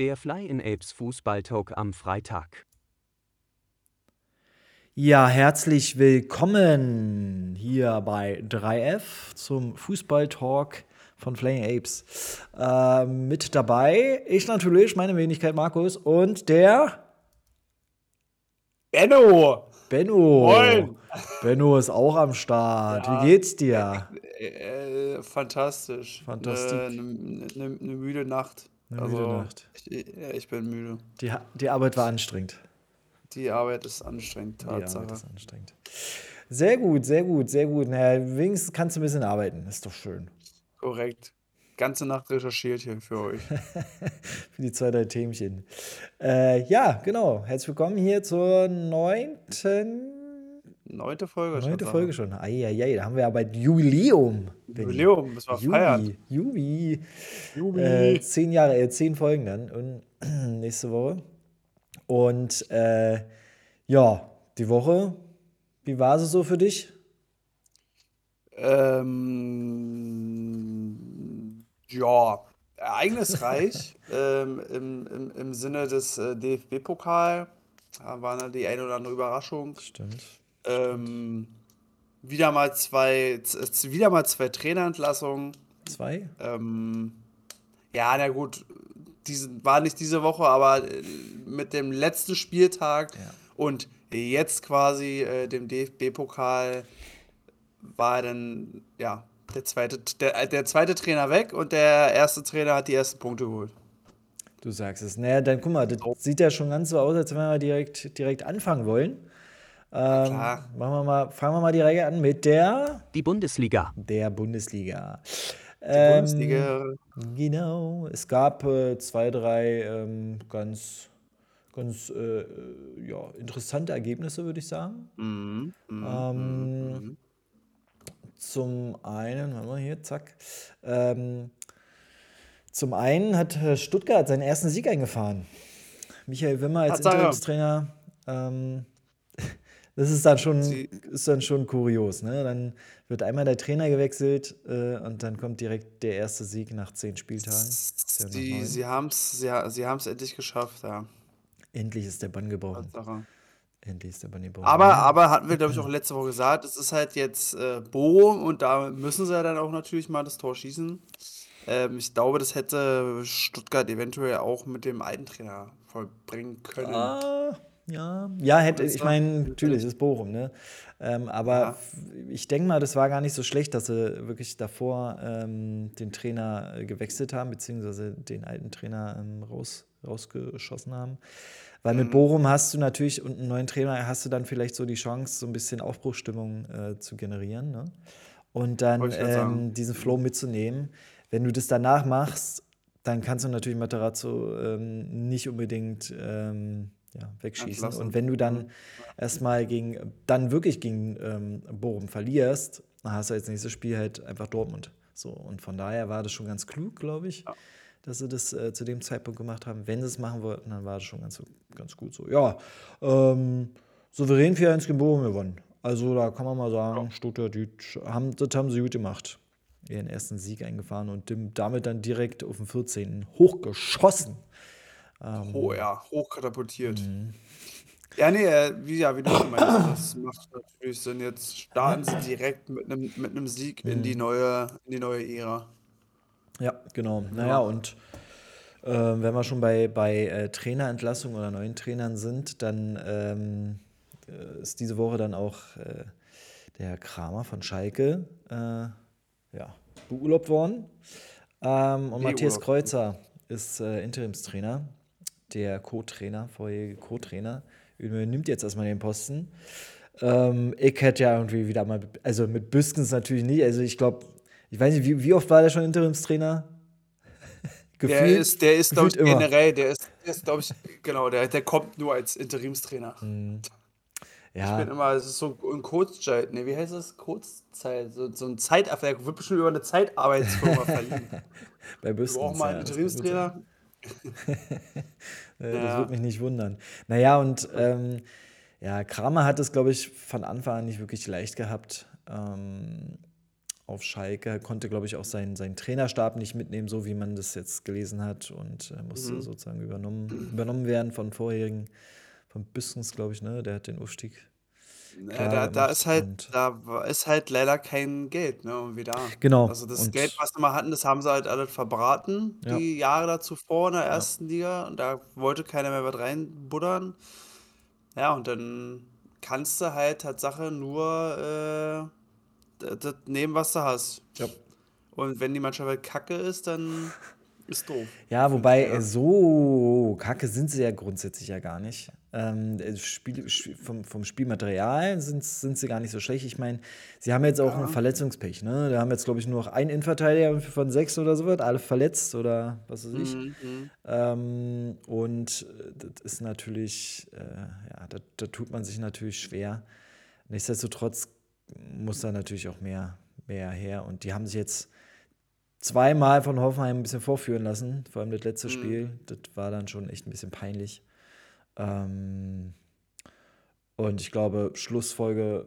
Der Fly in Apes Fußballtalk am Freitag. Ja, herzlich willkommen hier bei 3F zum Fußballtalk von Flying Apes. Äh, mit dabei ich natürlich, meine Wenigkeit Markus und der Benno. Benno. Moin. Benno ist auch am Start. Ja. Wie geht's dir? Äh, äh, fantastisch. Fantastik. Eine ne, ne müde Nacht. Eine also, müde Nacht. Ich, ja, ich bin müde. Die, die Arbeit war anstrengend. Die Arbeit ist anstrengend, Die Arbeit Tatsache. ist anstrengend. Sehr gut, sehr gut, sehr gut. Naja, wenigstens kannst du ein bisschen arbeiten. Ist doch schön. Korrekt. Ganze Nacht recherchiert hier für euch. Für die zwei, drei Themchen. Äh, ja, genau. Herzlich willkommen hier zur neunten, Neunte Folge neunte Tatsache. Folge schon. Eieiei, da haben wir aber Jubiläum. Jubiläum, müssen wir feiern. Jubi, Jubi. Jubi. Äh, zehn Jahre, äh, zehn Folgen dann und nächste Woche. Und äh, ja, die Woche, wie war sie so für dich? Ähm, ja, ereignisreich ähm, im, im, im Sinne des äh, DFB-Pokal. Da war die eine oder andere Überraschung. Stimmt. Ähm, wieder mal zwei, wieder mal zwei Trainerentlassungen. Zwei? Ähm, ja, na gut, diese, war nicht diese Woche, aber äh, mit dem letzten Spieltag Ja. und jetzt quasi äh, dem DFB-Pokal war dann, ja, der zweite, der, der zweite Trainer weg und der erste Trainer hat die ersten Punkte geholt. Du sagst es. Naja, dann guck mal, das sieht ja schon ganz so aus, als wenn wir direkt, direkt anfangen wollen. Ähm, klar. machen wir mal, fangen wir mal direkt an mit der, Die Bundesliga. der Bundesliga. Die Ähm, Bundesliga, Genau. Es gab äh, zwei, drei ähm, ganz, ganz äh, ja, interessante Ergebnisse, würde ich sagen. mhm, mhm, Ähm, mhm. Zum einen, warte mal hier, zack. Ähm, zum einen hat äh, Stuttgart seinen ersten Sieg eingefahren. Michael Wimmer als. Interimstrainer. Ähm, das ist dann schon, Sie- ist dann schon kurios. Ne? Dann wird einmal der Trainer gewechselt äh, und dann kommt direkt der erste Sieg nach zehn Spieltagen. Ja Sie, haben es sie, sie haben's endlich geschafft, ja. Endlich ist der Bann gebrochen. Tatsache. Endlich ist der Bann gebrochen. Aber, aber hatten wir, glaube ich, auch letzte Woche gesagt, es ist halt jetzt äh, Bochum und da müssen sie ja dann auch natürlich mal das Tor schießen. Ähm, ich glaube, das hätte Stuttgart eventuell auch mit dem alten Trainer vollbringen können. Ah, ja, ja, hätte, ich meine, natürlich ist Bochum, ne? Ähm, aber Ja. ich denke mal, das war gar nicht so schlecht, dass sie wirklich davor ähm, den Trainer äh, gewechselt haben, beziehungsweise den alten Trainer ähm, raus, rausgeschossen haben. Weil Mhm. mit Bochum hast du natürlich und einen neuen Trainer hast du dann vielleicht so die Chance, so ein bisschen Aufbruchsstimmung äh, zu generieren, ne? Und dann ähm, diesen Flow mitzunehmen. Wenn du das danach machst, dann kannst du natürlich Materazzo ähm, nicht unbedingt ähm, ja, wegschießen. Entlassen. Und wenn du dann erstmal gegen, dann wirklich gegen ähm, Bochum verlierst, dann hast du als nächstes Spiel halt einfach Dortmund. So, und von daher war das schon ganz klug, glaube ich, Ja. dass sie das äh, zu dem Zeitpunkt gemacht haben. Wenn sie es machen wollten, dann war das schon ganz, ganz gut so. Ja, ähm, souverän 4-1 gegen Bochum gewonnen. Also da kann man mal sagen, Stuttgart, die haben, das haben sie gut gemacht. Ihren ersten Sieg eingefahren und damit dann direkt auf den 14. hochgeschossen. Ähm, Oh ja, hochkatapultiert. Mhm. Ja, nee, äh, wie, ja, wie du schon meinst, das macht natürlich Sinn. Jetzt starten sie direkt mit einem mit einem Sieg in Mhm. die neue, in die neue Ära. Ja, genau. Naja, und äh, wenn wir schon bei, bei äh, Trainerentlassung oder neuen Trainern sind, dann ähm, äh, ist diese Woche dann auch äh, der Kramer von Schalke äh, ja, beurlaubt worden. Ähm, und Matthias? Kreuzer ist Interimstrainer, der Co-Trainer, vorherige Co-Trainer, übernimmt jetzt erstmal den Posten. Ähm, ich hätte ja irgendwie wieder mal, also mit Büskens natürlich nicht, also ich glaube, ich weiß nicht, wie, wie oft war der schon Interimstrainer? Der ist, der ist, glaube ich, gefühlt immer. generell, der ist, der ist glaube ich, genau, der, der kommt nur als Interimstrainer. Mhm. Ich Ja, bin immer, es ist so ein Kurzzeit, ne, wie heißt das? Kurzzeit, so, so ein Zeitabwerk, wird bestimmt über eine Zeitarbeitsfirma verliehen. bei Du Büskens. auch mal ja, einen. Interimstrainer? Äh, Das Ja. würde mich nicht wundern. Naja, und ähm, ja, Kramer hat es, glaube ich, von Anfang an nicht wirklich leicht gehabt. Ähm, auf Schalke, konnte, glaube ich, auch seinen, seinen Trainerstab nicht mitnehmen, so wie man das jetzt gelesen hat und äh, musste Mhm. sozusagen übernommen, übernommen werden von vorherigen, von Büskens, glaube ich, ne? Der hat den Aufstieg Ja, klar da, da ist halt, und da ist halt leider kein Geld, ne? Irgendwie da. genau Also das Geld, und was sie mal hatten, das haben sie halt alles verbraten, ja, die Jahre da zuvor in der ja, ersten Liga. Und da wollte keiner mehr was reinbuddern. Ja, und dann kannst du halt Tatsache nur äh, d- das nehmen, was du hast. ja. Und wenn die Mannschaft halt kacke ist, dann ist doof Ja, wobei äh, Trainer. so kacke sind sie ja grundsätzlich ja gar nicht. Ähm, äh, Spiel, vom, vom Spielmaterial sind, sind sie gar nicht so schlecht. Ich meine, sie haben jetzt auch ein Ja. Verletzungspech, ne? Da haben jetzt, glaube ich, nur noch einen Innenverteidiger von sechs oder so was, alle verletzt oder was weiß ich. Mhm, mhm. Ähm, und äh, das ist natürlich, äh, ja, da, da tut man sich natürlich schwer. Nichtsdestotrotz muss da natürlich auch mehr, mehr her. Und die haben sich jetzt zweimal von Hoffenheim ein bisschen vorführen lassen, vor allem das letzte Mhm. Spiel. Das war dann schon echt ein bisschen peinlich. Ähm, und ich glaube, Schlussfolge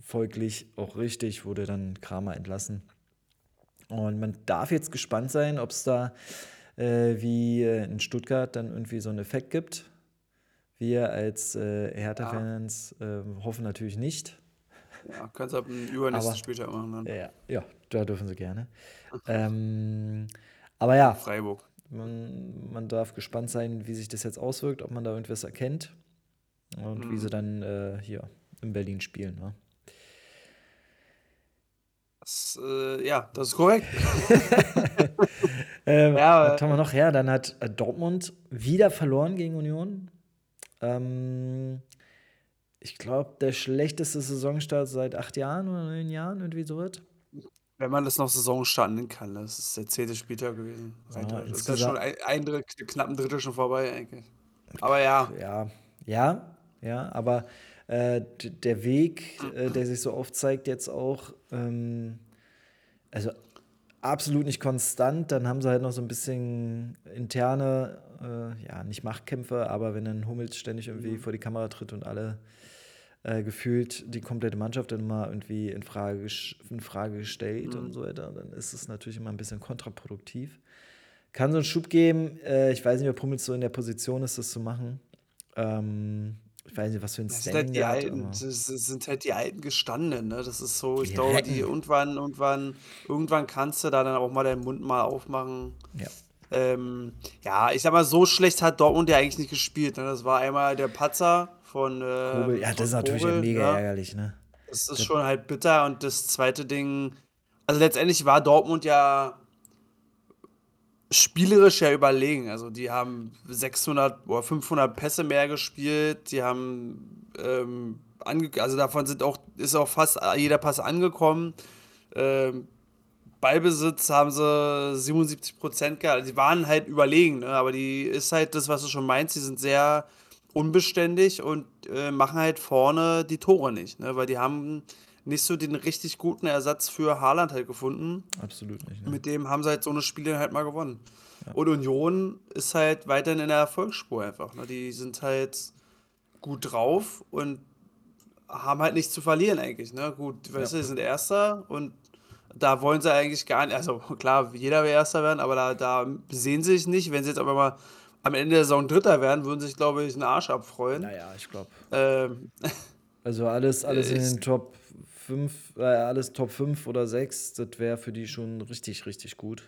folglich auch richtig, wurde dann Kramer entlassen. Und man darf jetzt gespannt sein, ob es da äh, wie äh, in Stuttgart dann irgendwie so einen Effekt gibt. Wir als äh, Ja, Hertha-Fans äh, hoffen natürlich nicht. ja, kannst ab dem übernächsten Spieltag machen dann. ja, ja, da dürfen sie gerne. Ähm, aber ja, Freiburg. man, man darf gespannt sein, wie sich das jetzt auswirkt, ob man da irgendwas erkennt und wie sie Mhm. dann äh, hier in Berlin spielen. Ne? Das, äh, ja, das ist korrekt. Ähm, Ja, was haben wir noch? Ja, dann hat äh, Dortmund wieder verloren gegen Union. Ähm, ich glaube, der schlechteste Saisonstart seit acht Jahren oder neun Jahren, irgendwie so was. Wenn man das noch Saisonstart nennen kann, das ist der zehnte Spieltag gewesen. Ja, theoretisch. Das ist ja schon ein, ein Drittel, knapp ein Drittel schon vorbei eigentlich. Aber ja, ja, ja, ja, aber äh, der Weg, äh, der sich so aufzeigt, jetzt auch, ähm, also absolut nicht konstant. Dann haben sie halt noch so ein bisschen interne, äh, ja, nicht Machtkämpfe, aber wenn dann Hummels ständig irgendwie Mhm. vor die Kamera tritt und alle äh, gefühlt die komplette Mannschaft dann mal irgendwie in Frage, in Frage gestellt und Mhm. so weiter, dann ist es natürlich immer ein bisschen kontraproduktiv. Kann so einen Schub geben. Äh, ich weiß nicht, ob Hummels so in der Position ist, das zu machen. Ähm, ich weiß nicht, was für ein Standing halt die der hat, alten, aber das sind halt die alten Gestandenen, ne? Das ist so, ich die glaube, die irgendwann, irgendwann, irgendwann kannst du da dann auch mal deinen Mund mal aufmachen. Ja. Ähm, ja, ich sag mal, so schlecht hat Dortmund ja eigentlich nicht gespielt. Ne? Das war einmal der Patzer von, Kobel, ähm, ja, das ist natürlich Kobel, mega ne? ärgerlich, ne? Das ist schon halt bitter. Und das zweite Ding, also letztendlich war Dortmund ja spielerisch ja überlegen. Also die haben 600 oder 500 Pässe mehr gespielt. Die haben, ähm, also davon sind auch, ist auch fast jeder Pass angekommen. Ähm, Ballbesitz haben sie 77 Prozent gehabt. Also die waren halt überlegen, ne? aber die ist halt das, was du schon meinst. Die sind sehr unbeständig und äh, machen halt vorne die Tore nicht, ne? weil die haben nicht so den richtig guten Ersatz für Haaland halt gefunden. absolut nicht, ne? Mit dem haben sie halt so eine Spiele halt mal gewonnen. Ja. Und Union ist halt weiterhin in der Erfolgsspur einfach. Ne? Die sind halt gut drauf und haben halt nichts zu verlieren eigentlich. Ne? Gut, weißt Ja. du, die sind Erster und da wollen sie eigentlich gar nicht, also klar, jeder will Erster werden, aber da, da sehen sie sich nicht. Wenn sie jetzt aber mal am Ende der Saison Dritter werden, würden sie sich, glaube ich, einen Arsch abfreuen. Naja, ich glaube. Ähm, Also alles, alles in ich, den Top 5, äh, alles Top 5 oder 6, das wäre für die schon richtig, richtig gut.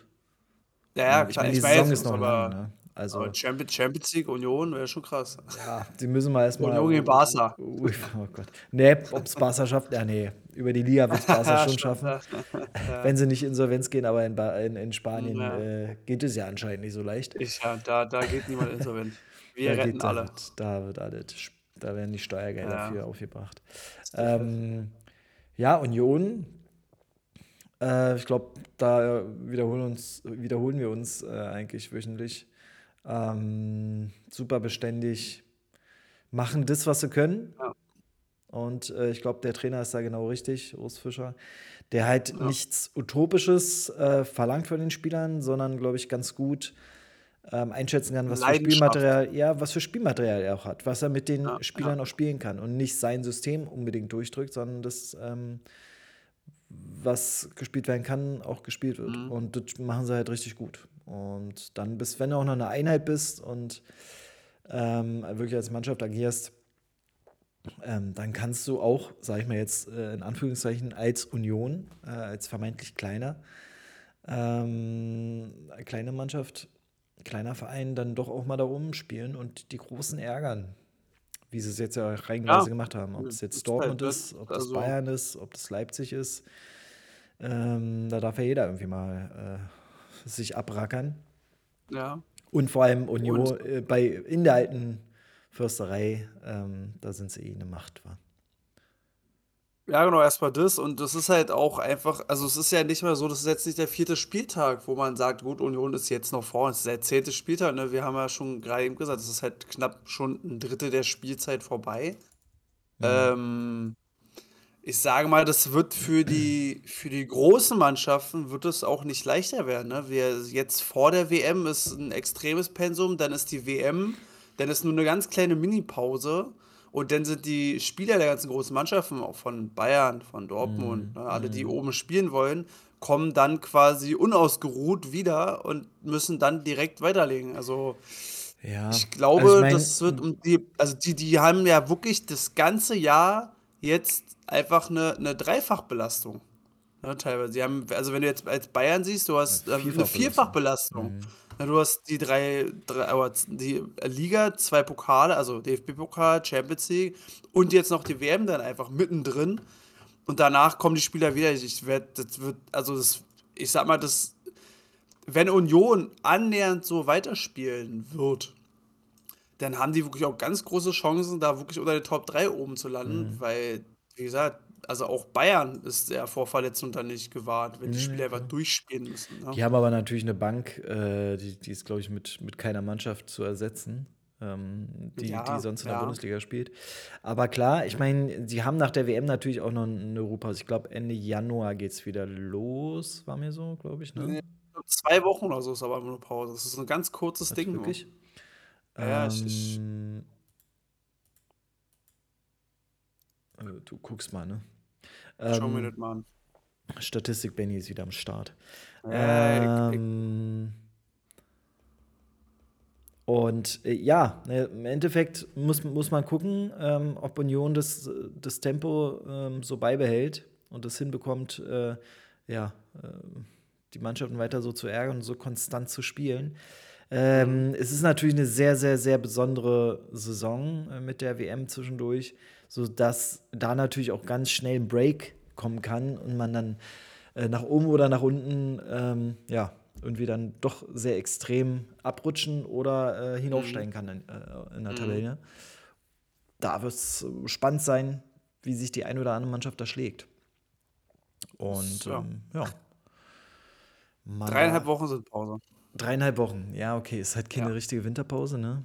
ja, ja, Ähm, ich klar, meine, die ich Saison weiß, ist noch lang, aber, ne? aber Also, Champions, Champions League Union wäre schon krass. ja, die müssen wir erstmal. Union gegen Barca. Oh Gott. Nee, ob es Barca schafft, ja, nee. Über die Liga wird es Barca schon schaffen. Wenn sie nicht insolvenz gehen, aber in, in, in Spanien Ja. äh, geht es ja anscheinend nicht so leicht. Ich, ja, da, da geht niemand insolvent. Wir Da retten alle. wird, da wird alles, da werden die Steuergelder Ja, für aufgebracht. Ähm, ja, Union, äh, ich glaube, da wiederholen, uns, wiederholen wir uns äh, eigentlich wöchentlich. Ähm, super beständig, machen das, was sie können. Ja, Und äh, ich glaube, der Trainer ist da genau richtig, Urs Fischer, der halt ja. nichts Utopisches äh, verlangt von den Spielern, sondern, glaube ich, ganz gut ähm, einschätzen kann, was für. Spielmaterial, ja, was für Spielmaterial er auch hat, was er mit den ja. Spielern auch spielen kann und nicht sein System unbedingt durchdrückt, sondern das, ähm, was gespielt werden kann, auch gespielt wird. Mhm. Und das machen sie halt richtig gut. Und dann bist, wenn du auch noch eine Einheit bist und ähm, wirklich als Mannschaft agierst, ähm, dann kannst du auch, sage ich mal jetzt äh, in Anführungszeichen, als Union, äh, als vermeintlich kleiner, ähm, kleine Mannschaft, kleiner Verein, dann doch auch mal da oben spielen und die Großen ärgern. Wie sie es jetzt ja reihenweise Ja, gemacht haben. Ob es jetzt ist Dortmund halt, ist, ob das Also, Bayern ist, ob das Leipzig ist. Ähm, da darf ja jeder irgendwie mal äh, sich abrackern. ja. Und vor allem Union Und äh, bei, in der alten Fürsterei, ähm, da sind sie eh eine Macht. Wa? Ja, genau, erstmal das. Und das ist halt auch einfach, also es ist ja nicht mehr so, das ist jetzt nicht der vierte Spieltag, wo man sagt, gut, Union ist jetzt noch vorne. Es ist der zehnte Spieltag, ne? Wir haben ja schon gerade eben gesagt, es ist halt knapp schon ein Drittel der Spielzeit vorbei. Ähm, ich sage mal, das wird für die, für die großen Mannschaften wird es auch nicht leichter werden. Ne? Wir jetzt vor der WM ist ein extremes Pensum, dann ist die WM, dann ist nur eine ganz kleine Mini-Pause und dann sind die Spieler der ganzen großen Mannschaften, auch von Bayern, von Dortmund, ne, alle, die oben spielen wollen, kommen dann quasi unausgeruht wieder und müssen dann direkt weiterlegen. Also Ja, ich also ich glaube, meine, das wird um die, also die, die haben ja wirklich das ganze Jahr jetzt einfach eine, eine Dreifachbelastung. Ne, teilweise. Sie haben, also wenn du jetzt als Bayern siehst, du hast ähm, eine Vierfachbelastung. Vierfachbelastung. Ja, du hast die drei, drei die Liga, zwei Pokale, also DFB-Pokal, Champions League und jetzt noch die WM dann einfach mittendrin. Und danach kommen die Spieler wieder. Ich werde, das wird, also das, ich sag mal, das, wenn Union annähernd so weiterspielen wird, dann haben die wirklich auch ganz große Chancen, da wirklich unter den Top 3 oben zu landen, weil, wie gesagt, also auch Bayern ist ja vor Verletzungen dann nicht gewahrt, wenn die Spieler einfach durchspielen müssen. Ne? die haben aber natürlich eine Bank, äh, die, die ist, glaube ich, mit, mit keiner Mannschaft zu ersetzen, ähm, die, die Ja, sonst in der ja. Bundesliga spielt. Aber klar, ich meine, sie haben nach der WM natürlich auch noch eine Europapause. Ich glaube, Ende Januar geht es wieder los, war mir so, glaube ich. Ne? Zwei Wochen oder so ist aber nur Pause. Das ist ein ganz kurzes Ding. nur. Wirklich? Ja, ja, ich, ich, Ähm, äh, du guckst mal, ne? schau mir Ähm, das mal an. Statistik Benny ist wieder am Start. Ja, ich, ich, Ähm, und äh, ja, ne, im Endeffekt muss, muss man gucken, ähm, ob Union das, das Tempo ähm, so beibehält und das hinbekommt, äh, ja, äh, die Mannschaften weiter so zu ärgern und so konstant zu spielen. Ähm, es ist natürlich eine sehr, sehr, sehr besondere Saison äh, mit der WM zwischendurch, sodass da natürlich auch ganz schnell ein Break kommen kann und man dann äh, nach oben oder nach unten ähm, ja, irgendwie dann doch sehr extrem abrutschen oder äh, hinaufsteigen kann in, äh, in der Tabelle. Da wird es spannend sein, wie sich die eine oder andere Mannschaft da schlägt. Und Ja. ähm, ja. Man dreieinhalb Wochen sind Pause. Dreieinhalb Wochen, ja, okay. Ist halt keine Ja. richtige Winterpause, ne?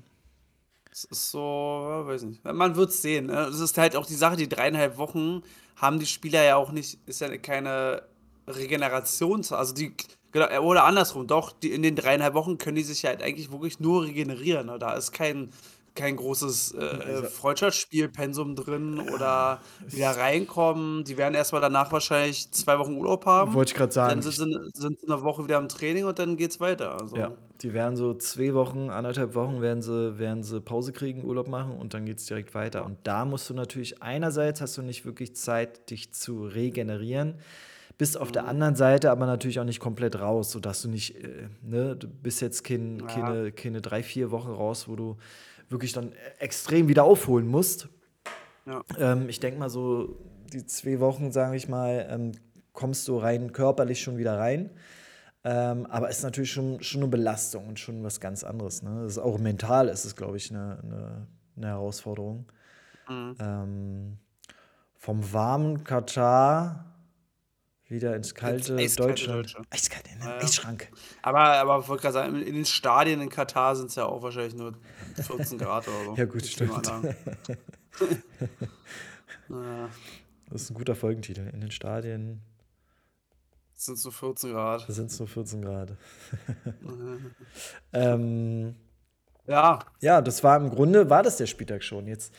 Es ist so, ja, weiß nicht. Man wird es sehen. ne? Das ist halt auch die Sache, die dreieinhalb Wochen haben die Spieler ja auch nicht, ist ja keine Regeneration, also die, genau, oder andersrum, doch, die, in den dreieinhalb Wochen können die sich halt eigentlich wirklich nur regenerieren. Ne? Da ist kein, kein großes äh, Freundschaftsspielpensum drin oder wieder reinkommen. Die werden erstmal danach wahrscheinlich zwei Wochen Urlaub haben. Wollte ich gerade sagen. Dann sind sie, sind sie eine Woche wieder im Training und dann geht's weiter. Also, Ja, die werden so zwei Wochen, anderthalb Wochen werden sie, werden sie Pause kriegen, Urlaub machen und dann geht es direkt weiter. Und da musst du natürlich, einerseits hast du nicht wirklich Zeit, dich zu regenerieren, bist auf Mhm. der anderen Seite aber natürlich auch nicht komplett raus, sodass du nicht, äh, ne, du bist jetzt kein, Ja. keine, keine drei, vier Wochen raus, wo du wirklich dann extrem wieder aufholen musst. ja. Ähm, ich denke mal so, die zwei Wochen, sage ich mal, ähm, kommst du rein körperlich schon wieder rein. Ähm, aber ist natürlich schon, schon eine Belastung und schon was ganz anderes. Ne? Das ist auch mental ist es, glaube ich, eine, eine, eine Herausforderung. Mhm. Ähm, vom warmen Katar wieder ins kalte eiskalte Deutschland. Deutschland. Eiskalt in den Ja. Eisschrank. Aber, aber ich wollte gerade sagen, in den Stadien in Katar sind es ja auch wahrscheinlich nur 14 Grad oder so. Ja, gut, stimmt. Naja, Das ist ein guter Folgentitel. In den Stadien es sind so 14 Grad. sind es nur 14 Grad. ähm, Ja, Ja, das war im Grunde, war das der Spieltag schon. Jetzt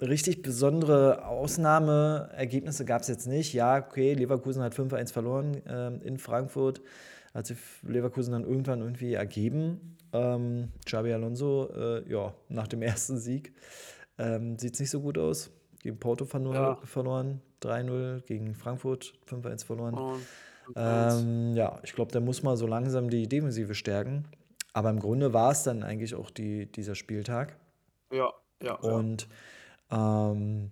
richtig besondere Ausnahmeergebnisse gab es jetzt nicht. Ja, okay, Leverkusen hat 5-1 verloren ähm, in Frankfurt. Hat sich Leverkusen dann irgendwann irgendwie ergeben. Ähm, Xabi Alonso, äh, ja, nach dem ersten Sieg ähm, sieht es nicht so gut aus. Gegen Porto verlor, Ja. verloren, 3-0. Gegen Frankfurt 5-1 verloren. Und, Ähm, ja, ich glaube, der muss mal so langsam die Defensive stärken. Aber im Grunde war es dann eigentlich auch die, dieser Spieltag. ja, ja, ja. Ähm,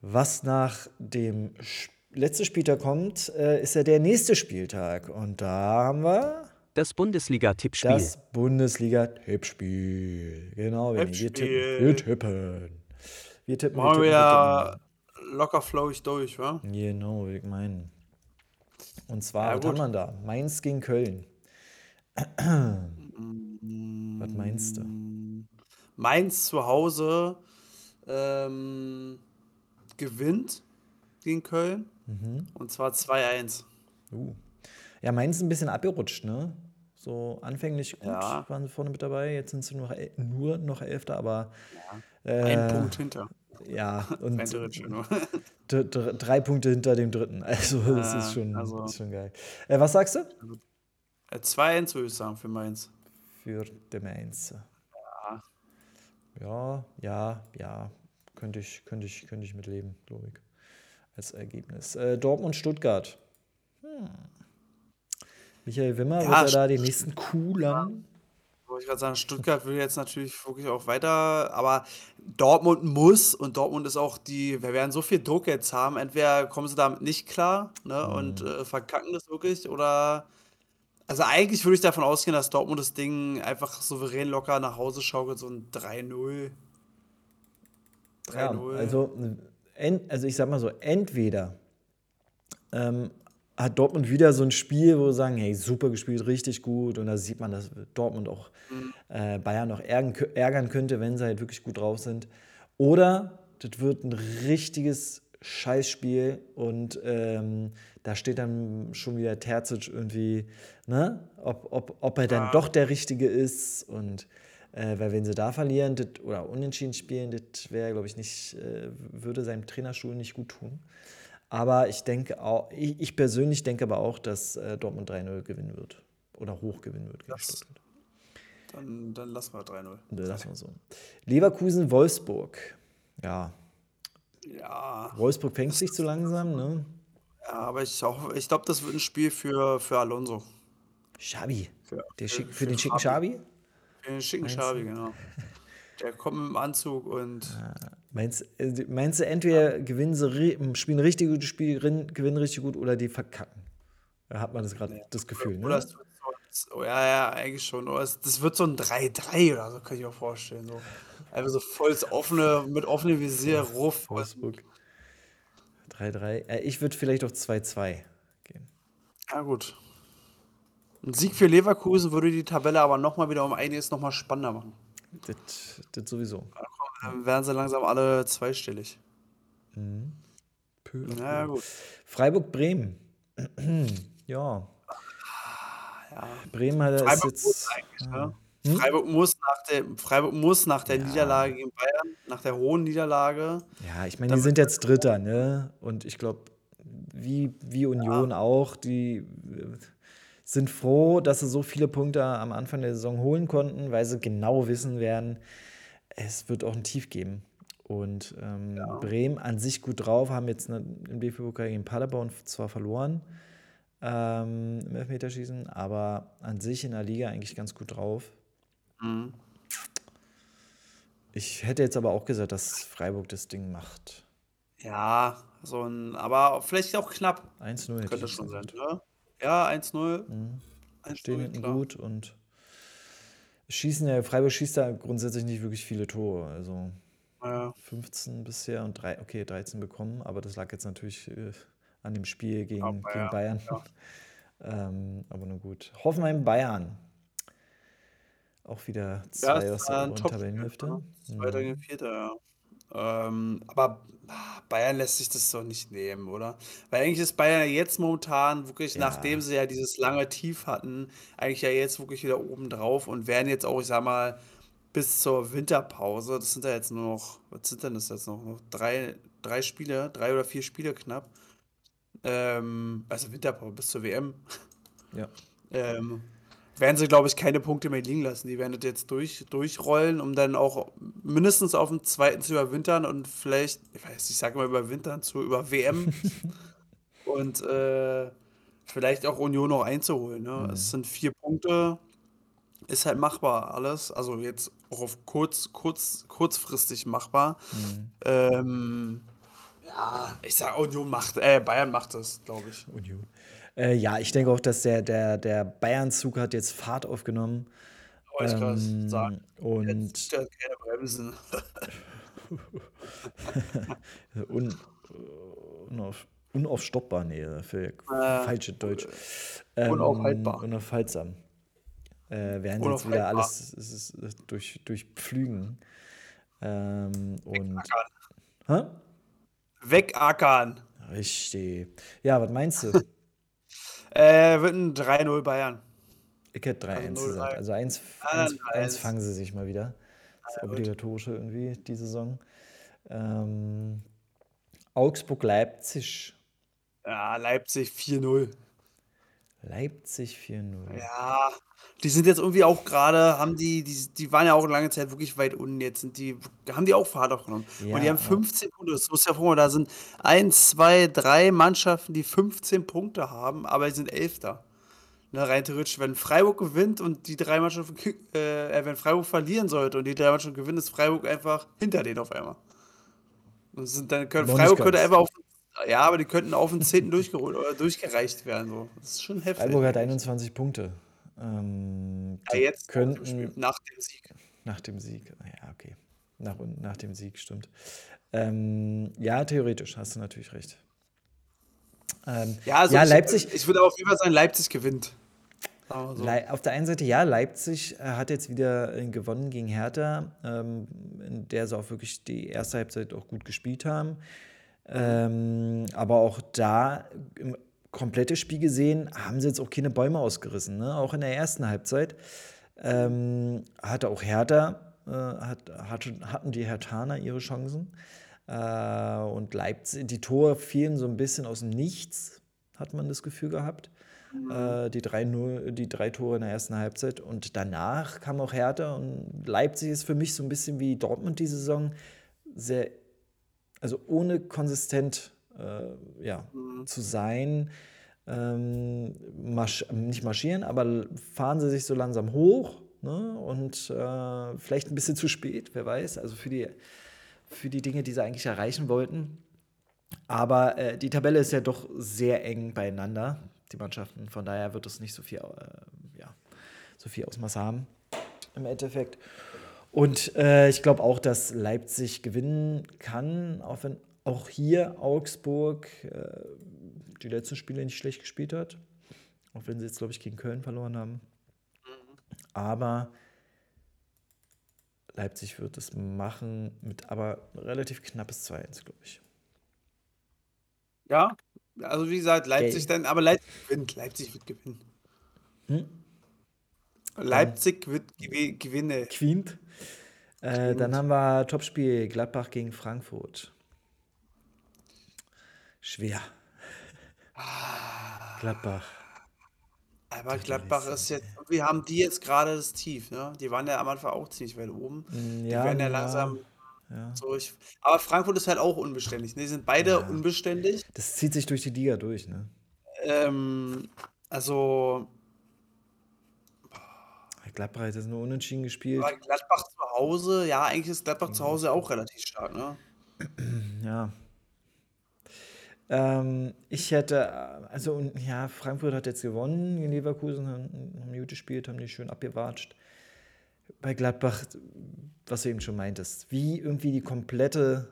was nach dem letzten Spieltag kommt, äh, ist ja der nächste Spieltag. Und da haben wir Das Bundesliga-Tippspiel. das Bundesliga-Tippspiel. Genau, Benni, wir tippen. Tippspiel. Wir tippen. Wir tippen. Machen wir wir tippen, ja locker flowig durch, wa? wir tippen. Genau, wie ich meine. Und zwar, Ja, was wir da? Mainz gegen Köln. Was meinst du? Mainz zu Hause ähm, gewinnt gegen Köln. Mhm. Und zwar 2-1. Uh. Ja, Mainz ist ein bisschen abgerutscht, ne? So anfänglich gut Ja. waren sie vorne mit dabei, jetzt sind sie nur, nur noch Elfter, aber Ein äh, Punkt hinter. ja, und drei Punkte hinter dem dritten. Also das Ja, ist schon, also- ist schon geil. Äh, was sagst du? Äh, 2-1 würde ich sagen für Mainz. Für den Mainz. Ja, ja, ja. Könnte ich, könnte ich, könnte ich mitleben, glaube ich. Als Ergebnis. Äh, Dortmund, Stuttgart. Hm. Michael Wimmer, Ja, wird er da den nächsten Kuhlang? Wollte ich gerade sagen, Stuttgart will jetzt natürlich wirklich auch weiter, aber Dortmund muss und Dortmund ist auch die, wir werden so viel Druck jetzt haben, entweder kommen sie damit nicht klar ne, und äh, verkacken das wirklich oder, also eigentlich würde ich davon ausgehen, dass Dortmund das Ding einfach souverän locker nach Hause schaukelt, so ein 3-0. Ja, 3-0. also, ent, also ich sag mal so, entweder ähm, hat Dortmund wieder so ein Spiel, wo sie sagen, hey, super gespielt, richtig gut. Und da sieht man, dass Dortmund auch äh, Bayern noch ärgern, ärgern könnte, wenn sie halt wirklich gut drauf sind. Oder das wird ein richtiges Scheißspiel und ähm, da steht dann schon wieder Terzic irgendwie, ne? ob, ob, ob er dann Ja. doch der Richtige ist. Und äh, weil wenn sie da verlieren das, oder unentschieden spielen, das wäre, glaube ich, nicht, äh, würde seinem Trainerstuhl nicht gut tun. Aber ich denke auch, ich, ich persönlich denke aber auch, dass äh, Dortmund 3-0 gewinnen wird. Oder hoch gewinnen wird gegen Stuttgart. Dann, dann lassen wir 3-0. Das lassen wir so. Leverkusen, Wolfsburg. Ja, Ja, Wolfsburg fängt sich zu langsam, ne? ja, aber ich, auch- ich glaube, das wird ein Spiel für, für Alonso. Schabi. Für, Der schick, für für den schicken. Schabi? Für den schicken Meinst Schabi, genau. Der kommt mit dem Anzug und Meinst, äh, meinst du, entweder gewinnen sie, spielen ein richtig gutes Spiel, gewinnen richtig gut oder die verkacken? Da hat man das gerade das Gefühl, Oder ne? es wird so, oh, ja, ja, eigentlich schon. Oder das wird so ein 3-3 oder so, kann ich mir vorstellen. So. Einfach so volles offene, mit offenem Visier, Ruff. Wolfsburg. 3-3. Äh, ich würde vielleicht auch 2-2 gehen. ja, gut. Ein Sieg für Leverkusen würde die Tabelle aber nochmal wieder um einiges nochmal spannender machen. Das, das sowieso. Dann wären sie langsam alle zweistellig. À Na ja, gut. Freiburg-Bremen. ja. Bremen hat ist Freiburg muss jetzt. eigentlich, ne? Freiburg muss nach der, Freiburg muss nach der Niederlage gegen Bayern, nach der hohen Niederlage, Ja, ich meine, die sind jetzt Dritter, ne? Und ich glaube, wie, wie Union auch, die äh, sind froh, dass sie so viele Punkte am Anfang der Saison holen konnten, weil sie genau wissen werden, es wird auch ein Tief geben. Und ähm, Bremen an sich gut drauf, haben jetzt ne, im DFB-Pokal gegen Paderborn zwar verloren ähm, im Elfmeterschießen, aber an sich in der Liga eigentlich ganz gut drauf. Mhm. Ich hätte jetzt aber auch gesagt, dass Freiburg das Ding macht. ja, so ein, aber vielleicht auch knapp. 1-0 hätte Könnte ich das schon sein, ne? Ja, 1-0. Mhm. 1-0, Stehen hinten gut und schießen ja, Freiburg schießt da grundsätzlich nicht wirklich viele Tore. Also Ja, 15 bisher und drei, okay, 13 bekommen, aber das lag jetzt natürlich äh, an dem Spiel gegen, Aber gegen Bayern. ja. ähm, aber nur gut. Hoffenheim Bayern. Auch wieder Ja, zwei es aus der oberen Tabellenhälfte. ne? Zweiter gegen Vierter, ja. Ähm, aber ah, Bayern lässt sich das doch nicht nehmen, oder? Weil eigentlich ist Bayern ja jetzt momentan wirklich, Ja. nachdem sie ja dieses lange Tief hatten, eigentlich ja jetzt wirklich wieder oben drauf und werden jetzt auch, ich sag mal, bis zur Winterpause. Das sind ja jetzt nur noch, was sind denn das jetzt noch? Noch drei, drei Spiele, drei oder vier Spiele knapp. Ähm, also Winterpause bis zur WM. Ja. Ähm, werden sie, glaube ich, keine Punkte mehr liegen lassen. Die werden das jetzt durch, durchrollen, um dann auch mindestens auf dem zweiten zu überwintern und vielleicht, ich weiß, ich sage mal überwintern zu über WM und äh, vielleicht auch Union noch einzuholen. Ne? Es sind vier Punkte, ist halt machbar alles. Also jetzt auch auf kurz, kurz, kurzfristig machbar. Ähm, ja, ich sage Union macht, äh, Bayern macht das, glaube ich. Union. Äh, ja, ich denke auch, dass der, der, der Bayern-Zug hat jetzt Fahrt aufgenommen. Wollte ich gerade Ähm, sagen. und Jetzt keine Bremsen. un, unauf, unaufstoppbar, nee, für Äh, falsche Deutsch. unaufhaltbar. Ähm, unaufhaltsam. Äh, werden sie jetzt wieder alles ist, durch, durchpflügen. Ähm, und. Wegackern. Hä? Wegackern. Richtig. Ja, was meinst du? Äh, wird ein 3-0 Bayern. Ich hätte 3-1 Also 0-3. gesagt. Also eins, Ah, eins, eins 1. fangen sie sich mal wieder. Das ja, gut. obligatorische irgendwie, die Saison. Ähm, Augsburg-Leipzig. Ja, Leipzig 4-0. Leipzig 4-0. Ja, die sind jetzt irgendwie auch gerade, haben die, die, die waren ja auch lange Zeit wirklich weit unten. Jetzt sind die, haben die auch Fahrt aufgenommen. Ja, Und die haben ja. 15 Punkte. Das muss ja vorstellen, da sind 1, 2, 3 Mannschaften, die 15 Punkte haben, aber die sind Elfter. Ne, rein theoretisch, wenn Freiburg gewinnt und die drei Mannschaften, äh, wenn Freiburg verlieren sollte und die drei Mannschaften gewinnen, ist Freiburg einfach hinter denen auf einmal. Und sind dann können, Freiburg könnte einfach auf, ja, aber die könnten auf den 10. durchgeholt oder durchgereicht werden. So. Das ist schon heftig. Freiburg hat 21 Punkte. Ähm, Ja, jetzt könnten nach dem Sieg. nach dem Sieg. Ja, okay. Nach, nach dem Sieg, stimmt. Ähm, ja, theoretisch hast du natürlich recht. Ähm, Ja, also ja ich, Leipzig, Ich würde auf jeden Fall sagen, Leipzig gewinnt. So. Auf der einen Seite ja, Leipzig äh, hat jetzt wieder äh, gewonnen gegen Hertha, ähm, in der sie auch wirklich die erste Halbzeit auch gut gespielt haben. Ähm, aber auch da im komplette Spiel gesehen, haben sie jetzt auch keine Bäume ausgerissen. Ne? Auch in der ersten Halbzeit ähm, hatte auch Hertha, äh, hat, hatte, hatten die Hertaner ihre Chancen. Äh, und Leipzig, die Tore fielen so ein bisschen aus dem Nichts, hat man das Gefühl gehabt. Äh, die, drei, die drei Tore in der ersten Halbzeit. Und danach kam auch Hertha. Und Leipzig ist für mich so ein bisschen wie Dortmund die Saison. Sehr, also ohne konsistent äh, ja, zu sein. Ähm, marsch, nicht marschieren, aber fahren sie sich so langsam hoch. Ne? Und äh, vielleicht ein bisschen zu spät, wer weiß. Also für die, für die Dinge, die sie eigentlich erreichen wollten. Aber äh, die Tabelle ist ja doch sehr eng beieinander, die Mannschaften. Von daher wird es nicht so viel, äh, ja, so viel Ausmaß haben im Endeffekt. Und äh, ich glaube auch, dass Leipzig gewinnen kann, auch wenn auch hier Augsburg äh, die letzten Spiele nicht schlecht gespielt hat. Auch wenn sie jetzt, glaube ich, gegen Köln verloren haben. Aber Leipzig wird es machen mit aber relativ knappes 2-1, glaube ich. Ja, also wie gesagt, Leipzig Gell. dann, aber Leipzig gewinnt. Leipzig wird gewinnen. Hm? Leipzig wird gewi- gewinnen. Quint. Äh, dann haben wir Topspiel Gladbach gegen Frankfurt. Schwer. Gladbach. Aber Doch, Gladbach die ist jetzt, wir haben die jetzt gerade das Tief, ne? Die waren ja am Anfang auch ziemlich weit oben. Mm, Die ja, werden ja ja, langsam ja. so. Ich, aber Frankfurt ist halt auch unbeständig. Ne? Die sind beide Ja. unbeständig. Das zieht sich durch die Liga durch, ne? Ähm, also, Gladbach hat jetzt nur unentschieden gespielt. aber Gladbach zu Hause, ja, eigentlich ist Gladbach zu Hause auch relativ stark, ne? Ja. Ähm, ich hätte, also ja, Frankfurt hat jetzt gewonnen gegen Leverkusen, haben, haben gut gespielt, haben die schön abgewatscht. Bei Gladbach, was du eben schon meintest, wie irgendwie die komplette,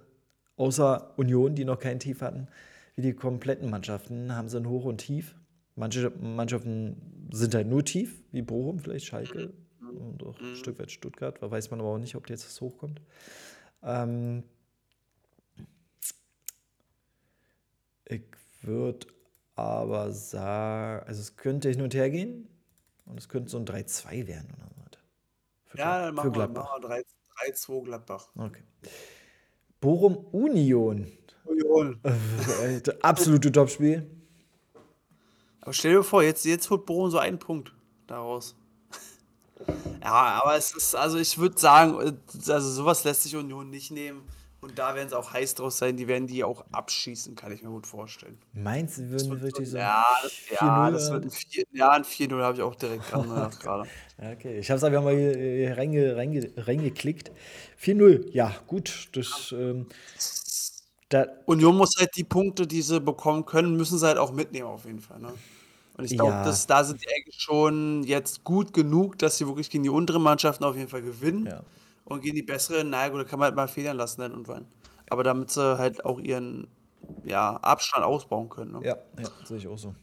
außer Union, die noch kein Tief hatten, wie die kompletten Mannschaften haben sie ein Hoch und Tief. Manche Mannschaften sind halt nur tief, wie Bochum, vielleicht Schalke und auch ein Stück weit Stuttgart. Da weiß man aber auch nicht, ob jetzt das hochkommt. Ähm, Ich würde aber sagen, also es könnte hin und her gehen und es könnte so ein 3-2 werden oder was. Für, Ja, dann machen wir, machen wir 3 3-2 Gladbach. Okay. Bochum Union. Union. Äh, absolute Topspiel. Aber stell dir vor, jetzt, jetzt holt Bochum so einen Punkt daraus. Ja, aber es ist, also ich würde sagen, äh, also sowas lässt sich Union nicht nehmen. Und da werden sie auch heiß draus sein. Die werden die auch abschießen, kann ich mir gut vorstellen. Meinst du, würden wir wirklich so. Ja, das, ja, 4-0 das wird ein 4, ja, ein 4-0 habe ich auch direkt dran gedacht gerade. Okay, ich habe es einfach mal hier, hier reinge, reinge, reingeklickt. 4-0, ja, gut. Das, ähm, da, Union muss halt die Punkte, die sie bekommen können, müssen sie halt auch mitnehmen auf jeden Fall. Ne? Und ich glaube, Ja. dass da sind die eigentlich schon jetzt gut genug, dass sie wirklich gegen die unteren Mannschaften auf jeden Fall gewinnen. Ja. Und gegen die besseren, naja gut, da kann man halt mal federn lassen dann und wann. Aber damit sie halt auch ihren ja, Abstand ausbauen können. Ne? ja, ja, sehe ich auch so.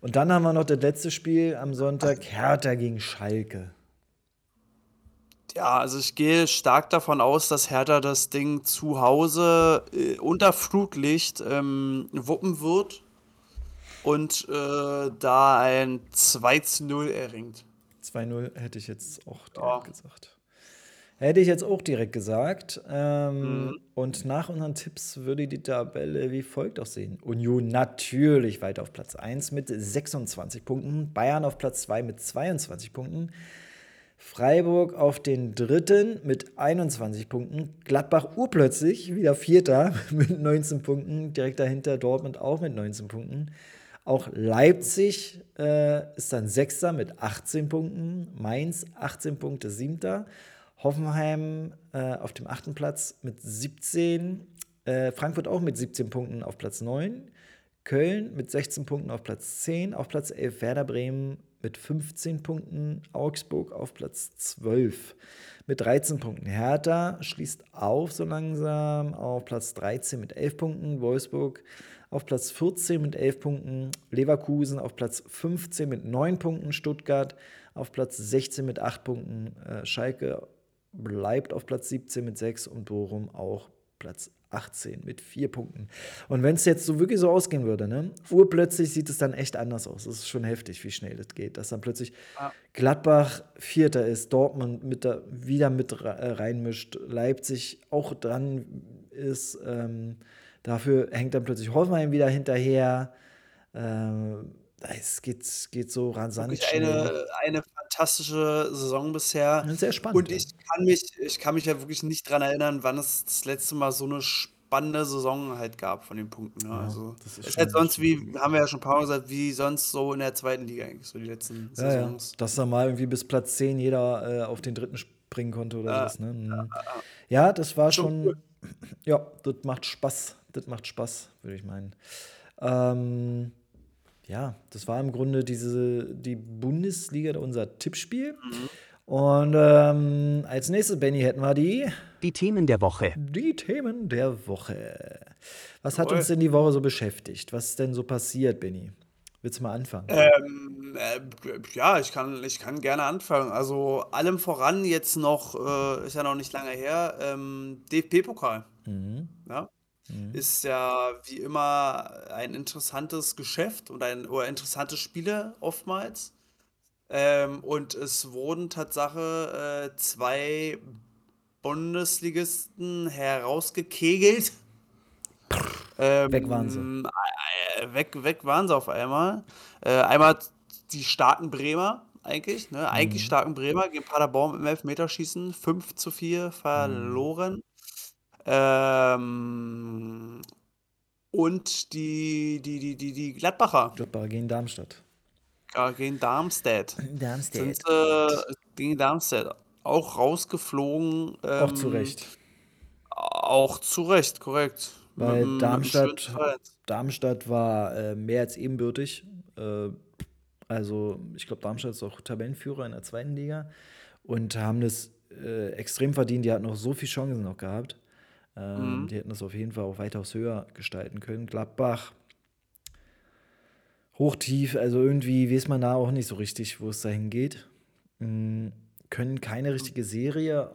Und dann haben wir noch das letzte Spiel am Sonntag: Hertha gegen Schalke. Ja, also ich gehe stark davon aus, dass Hertha das Ding zu Hause äh, unter Flutlicht ähm, wuppen wird und äh, da ein 2 zu 0 erringt. 2-0 hätte ich jetzt auch direkt Ja. gesagt. Hätte ich jetzt auch direkt gesagt. Ähm, Mhm. Und nach unseren Tipps würde die Tabelle wie folgt aussehen. Union natürlich weiter auf Platz 1 mit 26 Punkten. Bayern auf Platz 2 mit 22 Punkten. Freiburg auf den dritten mit 21 Punkten. Gladbach urplötzlich wieder Vierter mit 19 Punkten. Direkt dahinter Dortmund auch mit 19 Punkten. Auch Leipzig äh, ist dann Sechster mit 18 Punkten. Mainz 18 Punkte, Siebter. Hoffenheim äh, auf dem achten Platz mit 17. Äh, Frankfurt auch mit 17 Punkten auf Platz 9. Köln mit 16 Punkten auf Platz 10. Auf Platz 11 Werder Bremen mit 15 Punkten. Augsburg auf Platz 12 mit 13 Punkten. Hertha schließt auf so langsam auf Platz 13 mit 11 Punkten. Wolfsburg auf Platz 14 mit 11 Punkten. Leverkusen auf Platz 15 mit 9 Punkten. Stuttgart auf Platz 16 mit 8 Punkten. Äh, Schalke bleibt auf Platz 17 mit 6 und Bochum auch Platz 18 mit 4 Punkten. Und wenn es jetzt so wirklich so ausgehen würde, ne, urplötzlich sieht es dann echt anders aus. Es ist schon heftig, wie schnell das geht. Dass dann plötzlich Ja. Gladbach Vierter ist, Dortmund mit da, wieder mit äh, reinmischt, Leipzig auch dran ist. Ähm, dafür hängt dann plötzlich Hoffenheim wieder hinterher. Ähm, es geht, geht so rasant eine, eine fantastische Saison bisher. Sehr spannend. Und ich kann mich, ich kann mich ja wirklich nicht dran erinnern, wann es das letzte Mal so eine spannende Saison halt gab von den Punkten. Ne? Ja, also das ist ist halt sonst wie, haben wir ja schon ein paar Mal gesagt, wie sonst so in der zweiten Liga eigentlich, so die letzten Ja, ja. Saisons. Dass da mal irgendwie bis Platz 10 jeder äh, auf den dritten springen konnte oder Ja, was. Ne? Mhm. Ja, das war Schon schon. Ja, das macht Spaß. Das macht Spaß, würde ich meinen. Ähm, ja, das war im Grunde diese, die Bundesliga, unser Tippspiel. Und ähm, als nächstes, Benny, hätten wir die, Die Themen der Woche. die Themen der Woche. Was hat uns denn die Woche so beschäftigt? Was ist denn so passiert, Benny? Willst du mal anfangen? Ähm, äh, ja, ich kann, ich kann gerne anfangen. Also allem voran jetzt noch, äh, ist ja noch nicht lange her, ähm, DFB-Pokal. Mhm. Ja? Ist ja wie immer ein interessantes Geschäft und ein, oder interessante Spiele oftmals. Ähm, und es wurden Tatsache äh, zwei Bundesligisten herausgekegelt. Ähm, Weg waren sie. äh, Weg, weg waren sie auf einmal. Äh, einmal die starken Bremer, eigentlich, ne? Eigentlich starken Bremer gegen Paderborn im Elfmeterschießen. 5 zu 4 verloren. Ähm, und die, die, die, die, die Gladbacher Gladbach gegen Darmstadt. ja, gegen Darmstadt. Darmstadt. Sind äh, gegen Darmstadt auch rausgeflogen. Auch zu ähm, Recht. Auch zu Recht, korrekt. Mit Weil mit Darmstadt, 2-1. Darmstadt war äh, mehr als ebenbürtig. Äh, also, ich glaube, Darmstadt ist auch Tabellenführer in der zweiten Liga und haben das äh, extrem verdient. Die hatten noch so viele Chancen noch gehabt. Ähm, Die hätten das auf jeden Fall auch weitaus höher gestalten können. Gladbach, hochtief, also irgendwie weiß man da auch nicht so richtig, wo es dahin geht. Mm, können keine richtige Serie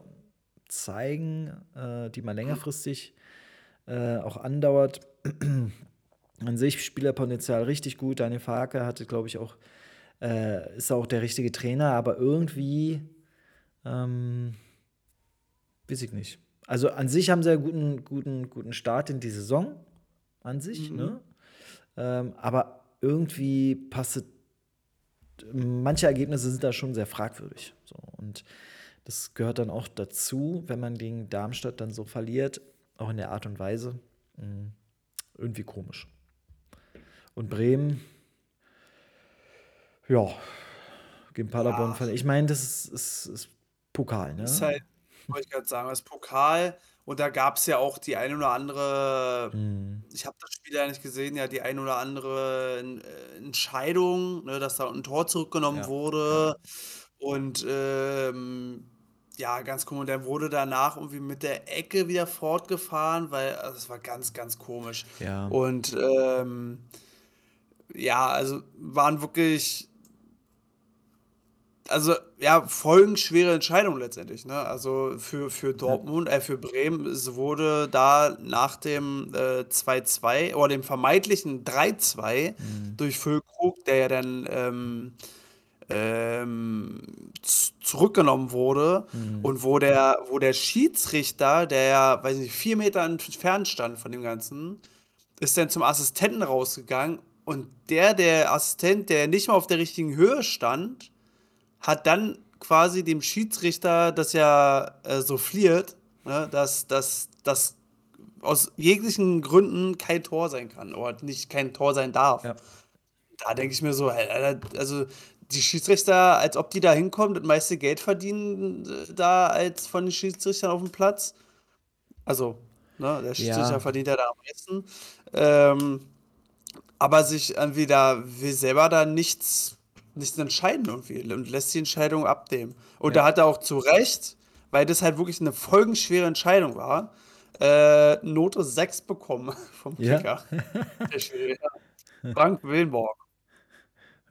zeigen, äh, die mal längerfristig äh, auch andauert. An sich Spielerpotenzial richtig gut. Daniel Farke hatte, glaube ich, auch, äh, ist auch der richtige Trainer, aber irgendwie Ähm, weiß ich nicht. Also an sich haben sie einen guten, guten, guten Start in die Saison. An sich, Mhm. ne? Ähm, aber irgendwie passt. Manche Ergebnisse sind da schon sehr fragwürdig. So. Und das gehört dann auch dazu, wenn man gegen Darmstadt dann so verliert, auch in der Art und Weise. mh, Irgendwie komisch. Und Bremen, ja, gegen Paderborn Ja. verlieren. Ich meine, das ist, ist, ist Pokal, ne? Ist halt, wollte ich gerade sagen, das Pokal. Und da gab es ja auch die ein oder andere, Mhm. ich habe das Spiel ja nicht gesehen, ja, die ein oder andere äh, Entscheidung, ne, dass da ein Tor zurückgenommen Ja, wurde. Und ähm, ja, ganz komisch. Dann wurde danach irgendwie mit der Ecke wieder fortgefahren, weil also es war ganz, ganz komisch. Ja. Und ähm, ja, also waren wirklich, also ja, folgenschwere Entscheidungen letztendlich, ne? Also für, für Dortmund, äh, für Bremen, es wurde da nach dem äh, 2-2 oder dem vermeintlichen 3-2 Mhm. durch Füllkrug, der ja dann ähm, ähm, zurückgenommen wurde Mhm. und wo der, wo der Schiedsrichter, der ja, weiß nicht, vier Meter entfernt stand von dem Ganzen, ist dann zum Assistenten rausgegangen und der, der Assistent, der nicht mal auf der richtigen Höhe stand, hat dann quasi dem Schiedsrichter das ja äh, souffliert, ne, dass das aus jeglichen Gründen kein Tor sein kann oder nicht kein Tor sein darf. Ja. Da denke ich mir so, also die Schiedsrichter, als ob die da hinkommen, das meiste Geld verdienen äh, da als von den Schiedsrichtern auf dem Platz. Also, ne, der Schiedsrichter Ja. verdient ja da am meisten. Ähm, aber sich da will selber da nichts, nichts entscheiden irgendwie und lässt die Entscheidung abnehmen. Und Ja. da hat er auch zu Recht, weil das halt wirklich eine folgenschwere Entscheidung war, äh, Note 6 bekommen vom Ja? Kicker. Der Schiri, ja. Frank Willenborg,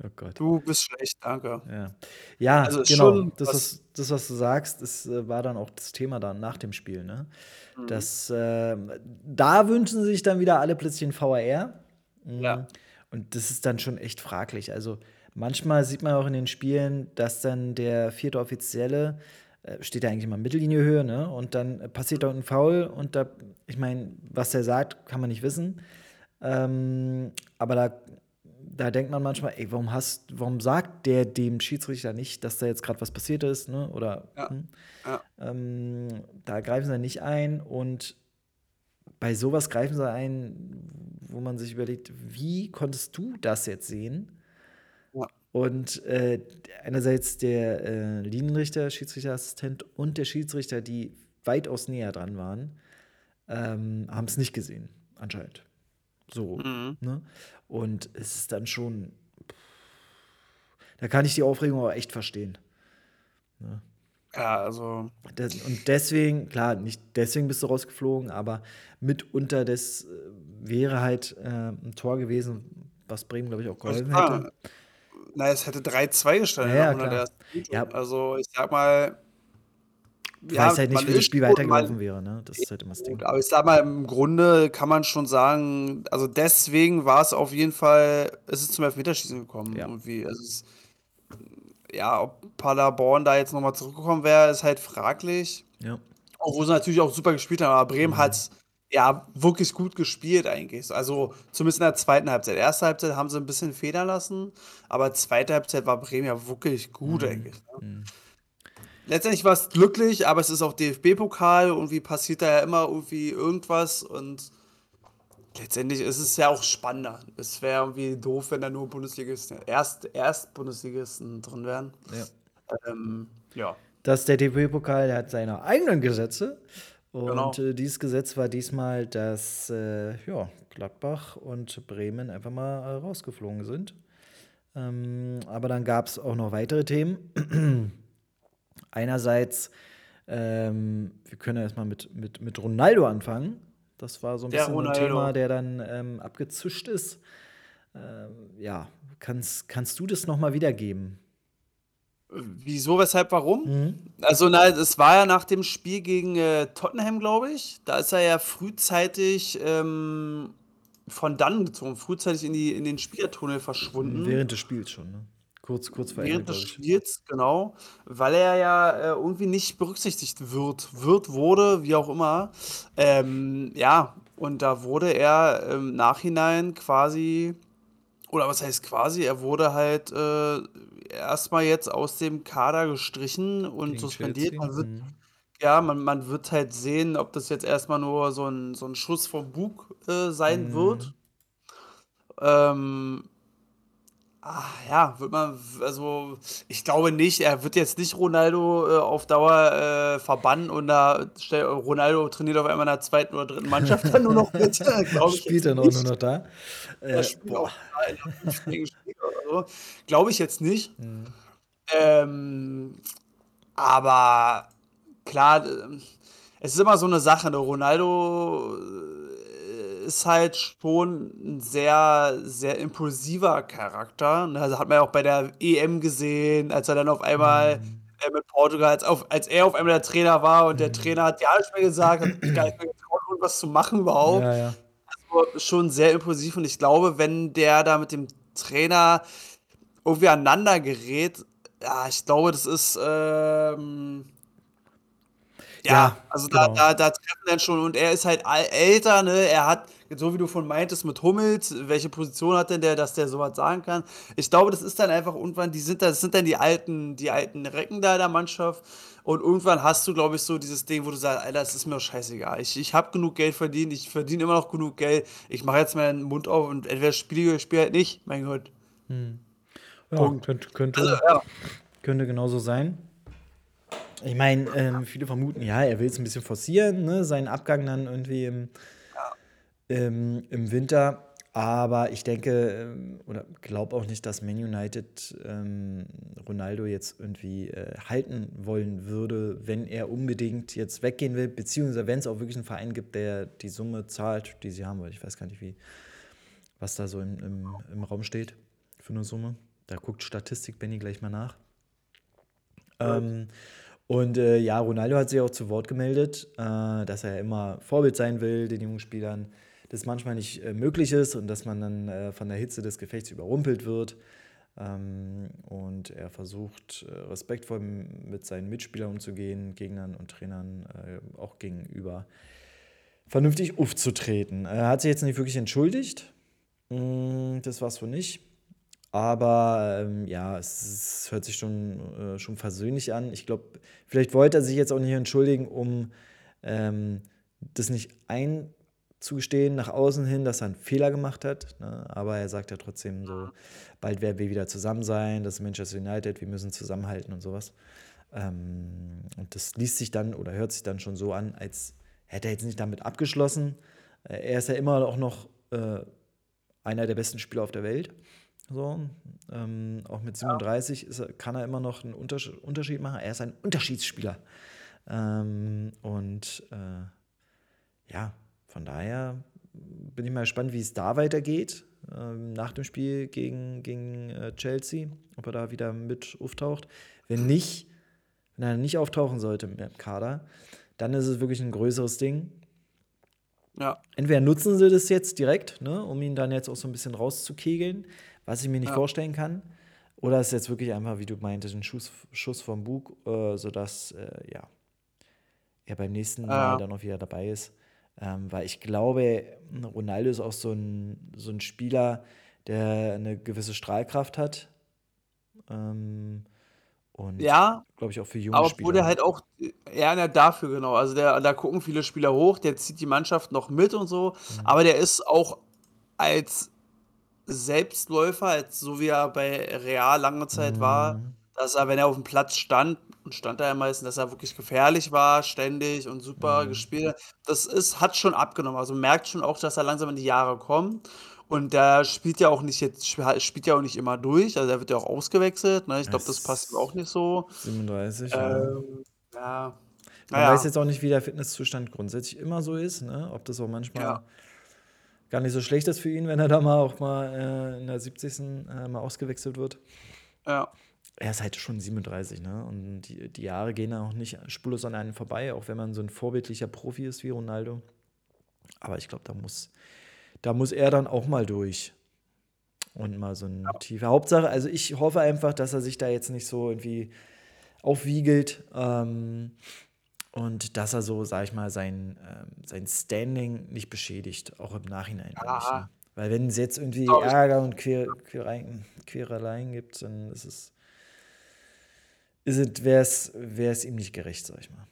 Oh Gott. du bist schlecht, danke. Ja, ja Also ist genau. schon Das was- das, was du sagst, das äh, war dann auch das Thema dann nach dem Spiel. Ne? Mhm. Das, äh, da wünschen sich dann wieder alle plötzlich ein VAR. Mhm. Ja. Und das ist dann schon echt fraglich. Also manchmal sieht man auch in den Spielen, dass dann der vierte Offizielle äh, steht ja eigentlich immer Mittellinihöhe, ne? Und dann passiert da ein Foul und da, ich meine, was er sagt, kann man nicht wissen. Ähm, aber da, da denkt man manchmal, ey, warum hast, warum sagt der dem Schiedsrichter nicht, dass da jetzt gerade was passiert ist, ne? Oder Ja. hm? Ja. ähm, da greifen sie nicht ein und bei sowas greifen sie ein, wo man sich überlegt, wie konntest du das jetzt sehen? Und äh, einerseits der äh, Linienrichter, Schiedsrichterassistent und der Schiedsrichter, die weitaus näher dran waren, ähm, haben es nicht gesehen, anscheinend. So. Mhm. Ne? Und es ist dann schon. Da kann ich die Aufregung aber echt verstehen. Ja, also Das, und deswegen, klar, nicht deswegen bist du rausgeflogen, aber mitunter das äh, wäre halt äh, ein Tor gewesen, was Bremen, glaube ich, auch geholfen hätte. Na, es hätte 3-2 gestanden Ja, ja, nach 100 klar. ersten Minute. Ja. Also ich sag mal, Ich weiß halt nicht, wie das Spiel weitergelaufen wäre, ne? Das ist halt immer das Ding. Aber ich sag mal, im Grunde kann man schon sagen, also deswegen war es auf jeden Fall, es ist zum Elfmeterschießen gekommen. Ja. Irgendwie. Also es, ja, ob Paderborn da jetzt nochmal zurückgekommen wäre, ist halt fraglich. Ja. Obwohl sie natürlich auch super gespielt haben, aber Bremen Mhm. hat ja wirklich gut gespielt eigentlich. Also zumindest in der zweiten Halbzeit. Erste Halbzeit haben sie ein bisschen federn lassen, aber zweite Halbzeit war Bremen ja wirklich gut eigentlich. Ne? Mhm. Letztendlich war es glücklich, aber es ist auch DFB-Pokal. Irgendwie passiert da ja immer irgendwie irgendwas und letztendlich ist es ja auch spannender. Es wäre irgendwie doof, wenn da nur Bundesligisten, Erst, Erst-Bundesligisten drin wären. Ja. Ähm, ja. Das ist der DFB-Pokal, der hat seine eigenen Gesetze. Und Genau. äh, dieses Gesetz war diesmal, dass äh, ja, Gladbach und Bremen einfach mal äh, rausgeflogen sind. Ähm, aber dann gab es auch noch weitere Themen. Einerseits, ähm, wir können ja erstmal mit, mit, mit Ronaldo anfangen. Das war so ein Der bisschen ein Ronaldo. Thema, der dann ähm, abgezischt ist. Ähm, ja, kannst, kannst du das nochmal wiedergeben? Wieso, weshalb, warum? Mhm. Also, na, es war ja nach dem Spiel gegen äh, Tottenham, glaube ich. Da ist er ja frühzeitig ähm, von dann gezogen, frühzeitig in, die, in den Spielertunnel verschwunden. Während des Spiels schon, ne? Kurz, kurz vor Während des Spiels, genau, weil er ja äh, irgendwie nicht berücksichtigt wird, wird, wurde, wie auch immer. Ähm, ja, und da wurde er im Nachhinein quasi, oder was heißt quasi, er wurde halt äh, erstmal jetzt aus dem Kader gestrichen und Gegen suspendiert. Man wird, Mhm. ja, man, man wird halt sehen, ob das jetzt erstmal nur so ein, so ein Schuss vom Bug äh, sein Mhm. wird. Ähm, ah, ja, wird man, also ich glaube nicht, er wird jetzt nicht Ronaldo äh, auf Dauer äh, verbannen und da stell, Ronaldo trainiert auf einmal in der zweiten oder dritten Mannschaft dann nur noch mit. glaube ich Spielt er nicht. nur noch da? Er Äh, spielt boah. auch da in der fünften Spiel oder so. Glaube ich jetzt nicht. Mhm. Ähm, aber klar, ähm, es ist immer so eine Sache. Ne? Ronaldo äh, ist halt schon ein sehr, sehr impulsiver Charakter. Ne? Also hat man ja auch bei der EM gesehen, als er dann auf einmal Mhm. äh, mit Portugal, als, auf, als er auf einmal der Trainer war und der Mhm. Trainer hat ja nicht mehr gesagt, hat gar nicht mehr getraut, irgendwas zu machen überhaupt Ja, ja. also schon sehr impulsiv und ich glaube, wenn der da mit dem Trainer irgendwie aneinander gerät, ja, ich glaube, das ist, ähm, ja, Ja, also da, genau. da, da treffen dann schon, und er ist halt älter, ne? Er hat, so wie du von meintest mit Hummels, welche Position hat denn der, dass der sowas sagen kann? Ich glaube, das ist dann einfach irgendwann, die sind da, das sind dann die alten, die alten Recken da in der Mannschaft. Und irgendwann hast du, glaube ich, so dieses Ding, wo du sagst, Alter, das ist mir doch scheißegal. Ich, ich habe genug Geld verdient, ich verdiene immer noch genug Geld. Ich mache jetzt meinen Mund auf und entweder spiele ich oder ich spiele halt nicht. Mein Gott. Ja, Punkt. könnte, könnte, Also, ja. könnte genauso sein. Ich meine, ähm, viele vermuten, ja, er will es ein bisschen forcieren, ne? seinen Abgang dann irgendwie im, im, im Winter. Aber ich denke ähm, oder glaube auch nicht, dass Man United ähm, Ronaldo jetzt irgendwie äh, halten wollen würde, wenn er unbedingt jetzt weggehen will, beziehungsweise wenn es auch wirklich einen Verein gibt, der die Summe zahlt, die sie haben wollen. Ich weiß gar nicht, wie, was da so im, im, im Raum steht für eine Summe. Da guckt Statistik Benny gleich mal nach. Ähm, und äh, ja, Ronaldo hat sich auch zu Wort gemeldet, äh, dass er immer Vorbild sein will, den jungen Spielern, das manchmal nicht äh, möglich ist und dass man dann äh, von der Hitze des Gefechts überrumpelt wird. Ähm, und er versucht, äh, respektvoll mit seinen Mitspielern umzugehen, Gegnern und Trainern äh, auch gegenüber vernünftig aufzutreten. Er hat sich jetzt nicht wirklich entschuldigt. Mm, Das war es wohl nicht. Aber ähm, ja, es, es hört sich schon, äh, schon versöhnlich an. Ich glaube, vielleicht wollte er sich jetzt auch nicht entschuldigen, um ähm, das nicht einzugestehen nach außen hin, dass er einen Fehler gemacht hat. Ne? Aber er sagt ja trotzdem so, bald werden wir wieder zusammen sein, das ist Manchester United, wir müssen zusammenhalten und sowas. Ähm, und das liest sich dann oder hört sich dann schon so an, als hätte er jetzt nicht damit abgeschlossen. Äh, Er ist ja immer auch noch äh, einer der besten Spieler auf der Welt. So, ähm, auch mit 37 ist kann er immer noch einen Unters Unterschied machen. Er ist ein Unterschiedsspieler. Ähm, und äh, ja, von daher bin ich mal gespannt, wie es da weitergeht. Ähm, nach dem Spiel gegen, gegen äh, Chelsea, ob er da wieder mit auftaucht. Wenn nicht, wenn er nicht auftauchen sollte mit dem Kader, dann ist es wirklich ein größeres Ding. Ja. Entweder nutzen sie das jetzt direkt, ne, um ihn dann jetzt auch so ein bisschen rauszukegeln, was ich mir nicht Ja. vorstellen kann. Oder ist jetzt wirklich einfach, wie du meintest, ein Schuss, Schuss vom Bug, äh, sodass äh, ja, er beim nächsten Mal dann auch wieder dabei ist. Ähm, weil ich glaube, Ronaldo ist auch so ein, so ein Spieler, der eine gewisse Strahlkraft hat. Ähm, und Ja, glaube ich auch für junge aber Spieler. obwohl der halt auch, ja, dafür genau. Also der, da gucken viele Spieler hoch, der zieht die Mannschaft noch mit und so. Mhm. Aber der ist auch als Selbstläufer, als so wie er bei Real lange Zeit war, Mhm. dass er, wenn er auf dem Platz stand, und stand er ja meistens, dass er wirklich gefährlich war, ständig und super Mhm. gespielt hat. Das ist, hat schon abgenommen. Also merkt schon auch, dass er langsam in die Jahre kommt. Und der spielt ja auch nicht jetzt, spielt ja auch nicht immer durch. Also er wird ja auch ausgewechselt. Ne? Ich glaube, das passt auch nicht so. 37, ja. Ähm, ja. Man Naja. weiß jetzt auch nicht, wie der Fitnesszustand grundsätzlich immer so ist, ne? ob das auch manchmal Ja. Gar nicht so schlecht ist für ihn, wenn er da mal auch mal äh, in der 70. Äh, mal ausgewechselt wird. Ja. Er ist halt schon 37, ne? Und die, die Jahre gehen auch nicht spurlos an einem vorbei, auch wenn man so ein vorbildlicher Profi ist wie Ronaldo. Aber ich glaube, da muss, da muss er dann auch mal durch. Und mal so ein tiefer. Hauptsache, also ich hoffe einfach, dass er sich da jetzt nicht so irgendwie aufwiegelt. Ähm, und dass er so, sag ich mal, sein, ähm, sein Standing nicht beschädigt, auch im Nachhinein. Ja. Ne? Weil wenn es jetzt irgendwie Ärger und Quer, Quereien, Quereleien gibt, dann ist es, ist es, wäre es ihm nicht gerecht, sag ich mal.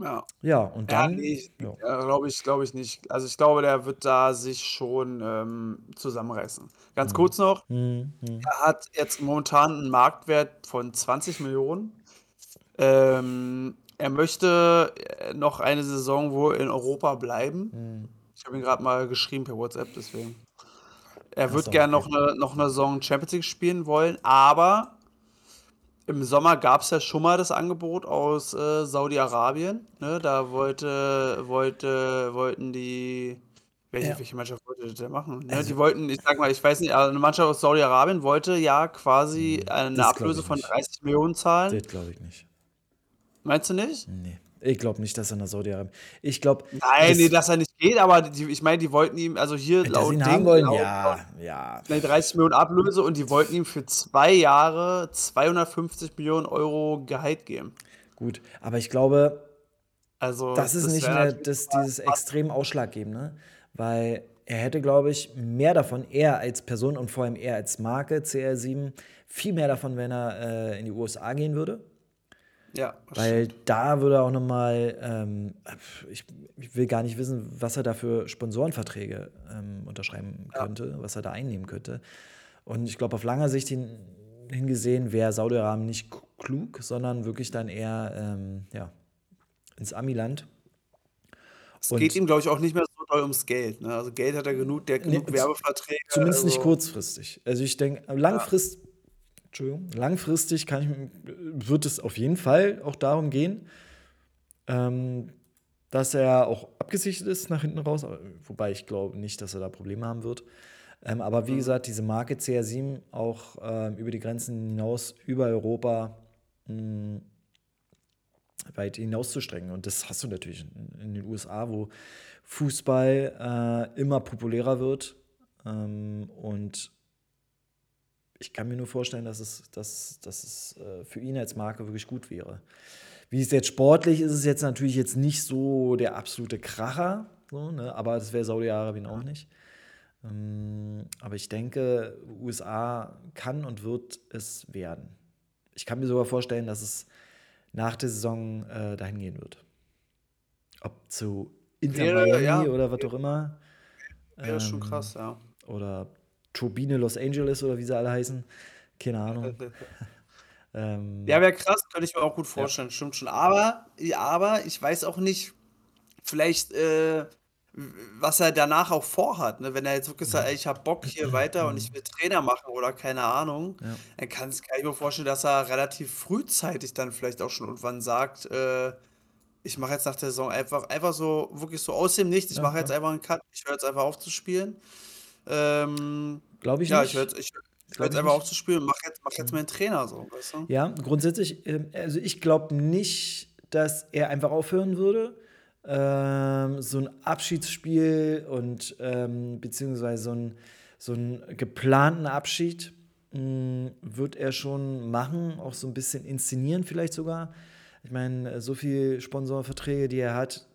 Ja. Ja, und Ja, dann, nee, ja. ja, glaube ich, glaube ich nicht. Also ich glaube, der wird da sich schon ähm, zusammenreißen. Ganz Mhm. kurz noch, Hm, hm, er hat jetzt momentan einen Marktwert von 20 Millionen. Ähm, er möchte äh, noch eine Saison wohl in Europa bleiben. hm. Ich habe ihn gerade mal geschrieben per WhatsApp, deswegen. Er wird gerne noch eine, noch eine Saison Champions League spielen wollen, aber im Sommer gab es ja schon mal das Angebot aus äh, Saudi-Arabien. Ne? Da wollte, wollte, wollten die. Welche, Ja. welche Mannschaft wollte das denn machen? Ne? Also- Die wollten, ich sag mal, ich weiß nicht, eine Mannschaft aus Saudi-Arabien wollte ja quasi Hm, eine Ablöse von nicht. 30 Millionen zahlen. Das glaube ich nicht. Meinst du nicht? Nee. Ich glaube nicht, dass er nach Saudi-Arabien. Ich glaube, Nein, nee, dass er nicht geht, aber die, ich meine, die wollten ihm, also hier laut ihn Ding, haben wollen, laut, ja, ja. Nee, 30 Millionen Ablöse und die wollten ihm für zwei Jahre 250 Millionen Euro Gehalt geben. Gut, aber ich glaube, Also, das ist nicht wär mehr das, dieses extrem Ausschlaggebende, weil er hätte, glaube ich, mehr davon, er als Person und vor allem er als Marke, CR7, viel mehr davon, wenn er äh, in die USA gehen würde. Ja, Weil stimmt. da würde er auch nochmal, ähm, ich, ich will gar nicht wissen, was er da für Sponsorenverträge ähm, unterschreiben könnte, was er da einnehmen könnte. Und ich glaube, auf langer Sicht hin, hingesehen wäre Saudi-Arabien nicht klug, sondern wirklich dann eher ähm, ja, ins Amiland. Es und- geht ihm, glaube ich, auch nicht mehr so doll ums Geld. Ne? Also Geld hat er genug, der hat genug Nee, Werbeverträge. Zumindest nicht also, kurzfristig. Also ich denke, langfristig, Entschuldigung, langfristig ich, wird es auf jeden Fall auch darum gehen, ähm, dass er auch abgesichert ist nach hinten raus, wobei ich glaube nicht, dass er da Probleme haben wird. Ähm, aber Mhm. wie gesagt, diese Marke CR7 auch ähm, über die Grenzen hinaus, über Europa mh, weit hinauszustrecken. Und das hast du natürlich in, in den USA, wo Fußball äh, immer populärer wird. Ähm, und ich kann mir nur vorstellen, dass es, dass, dass es äh, für ihn als Marke wirklich gut wäre. Wie es jetzt sportlich ist, ist es jetzt natürlich jetzt nicht so der absolute Kracher, so, ne? aber das wäre Saudi-Arabien auch nicht. Ähm, aber ich denke, USA kann und wird es werden. Ich kann mir sogar vorstellen, dass es nach der Saison äh, dahin gehen wird. Ob zu Inter Miami ja, oder was auch immer. Wäre schon Ähm, krass, ja. Oder Turbine Los Angeles oder wie sie alle heißen. Keine Ahnung. ähm, Ja, wäre krass, könnte ich mir auch gut vorstellen, stimmt schon. Aber, ja, aber ich weiß auch nicht, vielleicht, äh, was er danach auch vorhat. Ne? Wenn er jetzt wirklich sagt, ey, ich habe Bock hier weiter und ich will Trainer machen oder keine Ahnung, Ja. dann kann, kann ich mir vorstellen, dass er relativ frühzeitig dann vielleicht auch schon irgendwann sagt, äh, ich mache jetzt nach der Saison einfach, einfach so, wirklich so aus dem Nichts, ich Ja, mache jetzt einfach einen Cut, ich höre jetzt einfach auf zu spielen. Ähm, Glaube ich ja, nicht. ich höre jetzt, ich, ich ich einfach nicht. auf zu spielen und mache jetzt, mach jetzt meinen Trainer so, weißt du? Ja, grundsätzlich, ähm, also ich glaube nicht, dass er einfach aufhören würde. Ähm, so ein Abschiedsspiel und ähm, beziehungsweise so ein, so einen geplanten Abschied mh, wird er schon machen, auch so ein bisschen inszenieren vielleicht sogar. Ich meine, so viele Sponsorverträge, die er hat,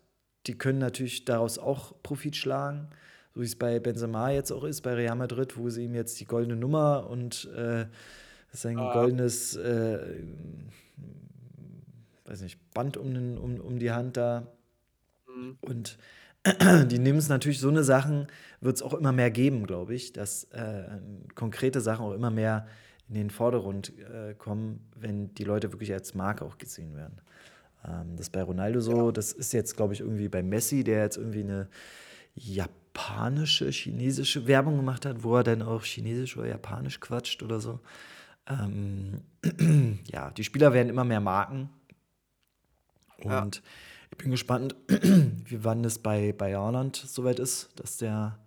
die können natürlich daraus auch Profit schlagen. So wie es bei Benzema jetzt auch ist, bei Real Madrid, wo sie ihm jetzt die goldene Nummer und äh, sein Ah. goldenes äh, weiß nicht, Band um, den, um, um die Hand da. Mhm. Und die nehmen es natürlich, so eine Sachen wird es auch immer mehr geben, glaube ich, dass äh, konkrete Sachen auch immer mehr in den Vordergrund äh, kommen, wenn die Leute wirklich als Marke auch gesehen werden. Ähm, das ist bei Ronaldo so, das ist jetzt, glaube ich, irgendwie bei Messi, der jetzt irgendwie eine japanische, chinesische Werbung gemacht hat, wo er dann auch chinesisch oder japanisch quatscht oder so. Ähm, ja, die Spieler werden immer mehr Marken. Ja. Und ich bin gespannt, wie wann es bei, bei Haaland soweit ist, dass der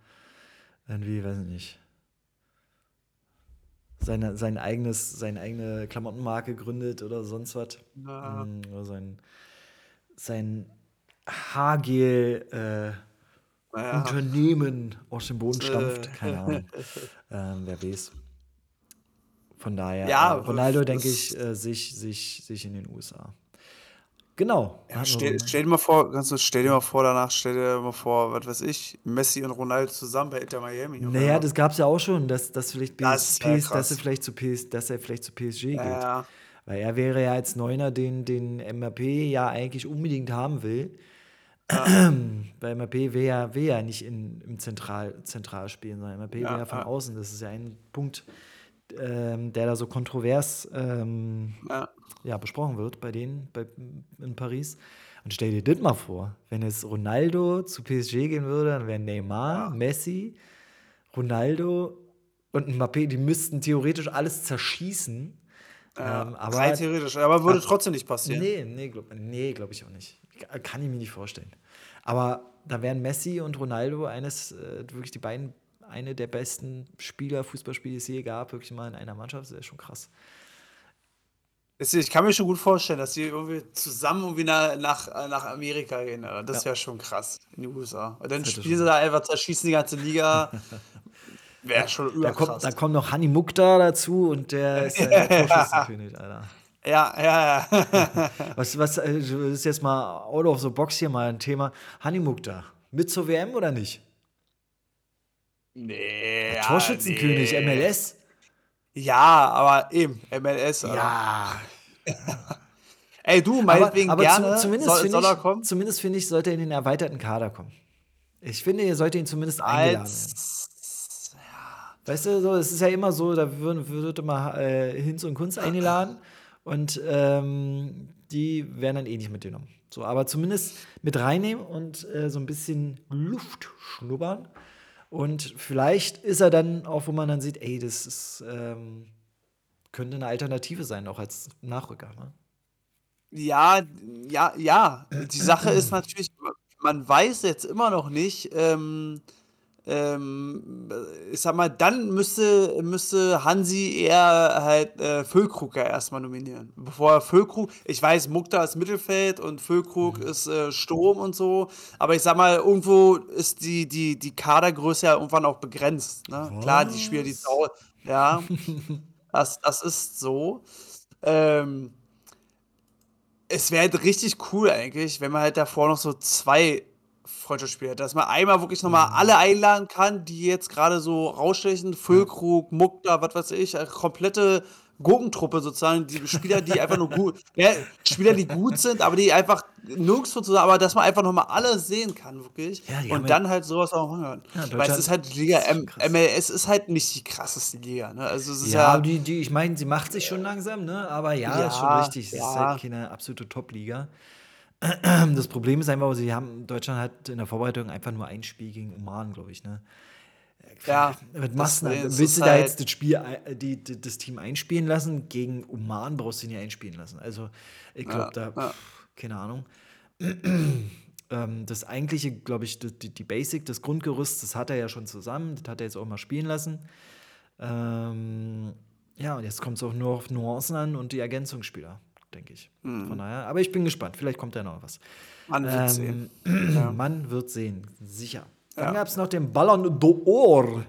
irgendwie, weiß ich nicht, seine, sein eigenes, seine eigene Klamottenmarke gründet oder sonst was. Ja. Mm, Oder sein, sein Haargel äh, Ja. Unternehmen aus dem Boden stampft. Keine Ahnung. ähm, wer weiß. Von daher, Ja, äh, Ronaldo, denke ich, äh, sich, sich, sich in den USA. Genau. Ja, stell, stell dir mal vor, ganz kurz, stell dir mal vor, danach stell dir mal vor, was weiß ich, Messi und Ronaldo zusammen bei Inter Miami. Naja, das gab es ja auch schon, dass, dass, vielleicht Das PS, dass, er vielleicht zu PS, dass er vielleicht zu PSG geht. ja. Weil er wäre ja als Neuner, den, den MAP ja eigentlich unbedingt haben will. Weil MAP will ja, will ja nicht in, im Zentral, Zentral spielen, sondern MAP will Ja, ja von ja. außen. Das ist ja ein Punkt, ähm, der da so kontrovers ähm, ja. ja, besprochen wird bei denen bei, in Paris. Und stell dir das mal vor, wenn es Ronaldo zu PSG gehen würde, dann wären Neymar, Messi, Ronaldo und Mbappé, die müssten theoretisch alles zerschießen. Ähm, aber Rein theoretisch, aber würde trotzdem nicht passieren. nee, nee, glaube nee, glaub ich auch nicht. Kann ich mir nicht vorstellen. Aber da wären Messi und Ronaldo eines, äh, wirklich die beiden, eine der besten Spieler, Fußballspieler, die es je gab, wirklich mal in einer Mannschaft. Das ist schon krass. Ich kann mir schon gut vorstellen, dass die irgendwie zusammen irgendwie nach, nach, nach Amerika gehen. Das wäre schon krass in die USA. Und dann spielen sie da einfach, zerschießen die ganze Liga. Wäre schon Da kommt, überkrass. da kommt noch Hani Mukta dazu und der ist der Torschützenkönig, Alter. Ja, ja, ja. Was, was äh, das ist jetzt mal out of the box hier mal ein Thema. Hani Mukta, mit zur WM oder nicht? nee. Ja, Torschützenkönig, nee. MLS? Ja, aber eben, MLS. Alter. Ja. Ey, du, Aber, meinetwegen aber gerne. zu, zumindest soll, finde soll er ich, kommen? zumindest finde ich, sollte er in den erweiterten Kader kommen. Ich finde, ihr sollte ihn zumindest eingeladen. Als, Weißt du, so, es ist ja immer so, da wird, wird immer äh, Hinz und Kunst eingeladen und ähm, die werden dann eh nicht mitgenommen. So, aber zumindest mit reinnehmen und äh, so ein bisschen Luft schnuppern. Und vielleicht ist er dann auch, wo man dann sieht, ey, das ist, ähm, könnte eine Alternative sein, auch als Nachrücker. Ne? Ja, ja, ja. Die Sache ist natürlich, man weiß jetzt immer noch nicht, ähm, ähm, ich sag mal, dann müsste, müsste Hansi eher halt äh, Füllkrug ja erstmal nominieren. Bevor er Füllkrug, ich weiß, Mukta ist Mittelfeld und Füllkrug ist äh, Sturm und so, aber ich sag mal, irgendwo ist die, die, die Kadergröße ja irgendwann auch begrenzt. Ne? Klar, die Spieler, die Sau, ja, das, das ist so. Ähm, es wäre halt richtig cool eigentlich, wenn man halt davor noch so zwei Freundschaftsspiele hat. Dass man einmal wirklich nochmal alle einladen kann, die jetzt gerade so rausstechen. Füllkrug, Mukta, was weiß ich, eine komplette Gurkentruppe sozusagen. Die Spieler, die einfach nur gut, ja, Spieler, die gut sind, aber die einfach nirgendwo zusammen, aber dass man einfach nochmal alle sehen kann, wirklich. Ja, und dann halt sowas auch machen. Ja, Weil es ist halt die Liga, M. MLS ist halt nicht die krasseste Liga. Ne? Also es ist Ja, ja, die, die, ich meine, sie macht sich schon langsam, ne? Aber ja, ist schon richtig. Es ist halt keine absolute Top-Liga. Das Problem ist einfach, sie haben, Deutschland hat in der Vorbereitung einfach nur ein Spiel gegen Oman, glaube ich, ne? ja, du das- denn? das Willst du da jetzt das Spiel, äh, die, die, das Team einspielen lassen? Gegen Oman brauchst du ihn ja einspielen lassen. Also, ich glaube, da, pff, keine Ahnung. ähm, das eigentliche, glaube ich, die, die Basic, das Grundgerüst, das hat er ja schon zusammen. Das hat er jetzt auch mal spielen lassen. Ähm, ja, und jetzt kommt es auch nur auf Nuancen an und die Ergänzungsspieler, denke ich. Mhm. Von daher, aber ich bin gespannt. Vielleicht kommt da noch was. man wird sehen. Ähm, Man wird sehen, sicher. Dann Ja. gab es noch den Ballon d'Or.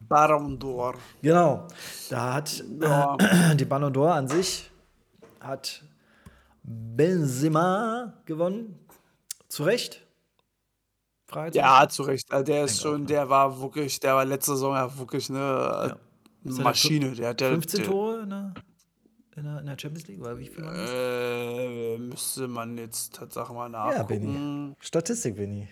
Ballon d'Or. Genau. Da hat Ja. äh, die Ballon d'Or an sich hat Benzema gewonnen. Zu Recht? Fragezeichen. Ja, zu Recht. Also der ist schon, auch, der war wirklich, der war letzte Saison ja wirklich eine er Maschine. Der der, 15 der, Tore der, in der, in der Champions League? Oder wie viel waren das? Äh, müsste man jetzt Tatsache mal Ja, nachgucken. Benny. Statistik, Benny.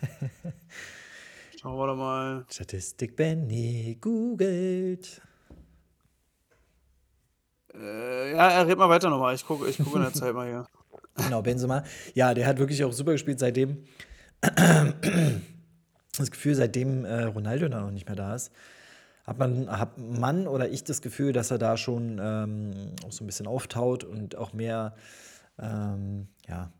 Schauen wir doch mal. Statistik, Benny. Googelt. Äh, ja, red mal weiter nochmal. Ich gucke ich guck in der Zeit mal hier. Genau, Benzema. Ja, der hat wirklich auch super gespielt, seitdem das Gefühl, seitdem äh, Ronaldo da noch nicht mehr da ist, hat man, hat man oder ich das Gefühl, dass er da schon ähm, auch so ein bisschen auftaut und auch mehr, ähm, ja,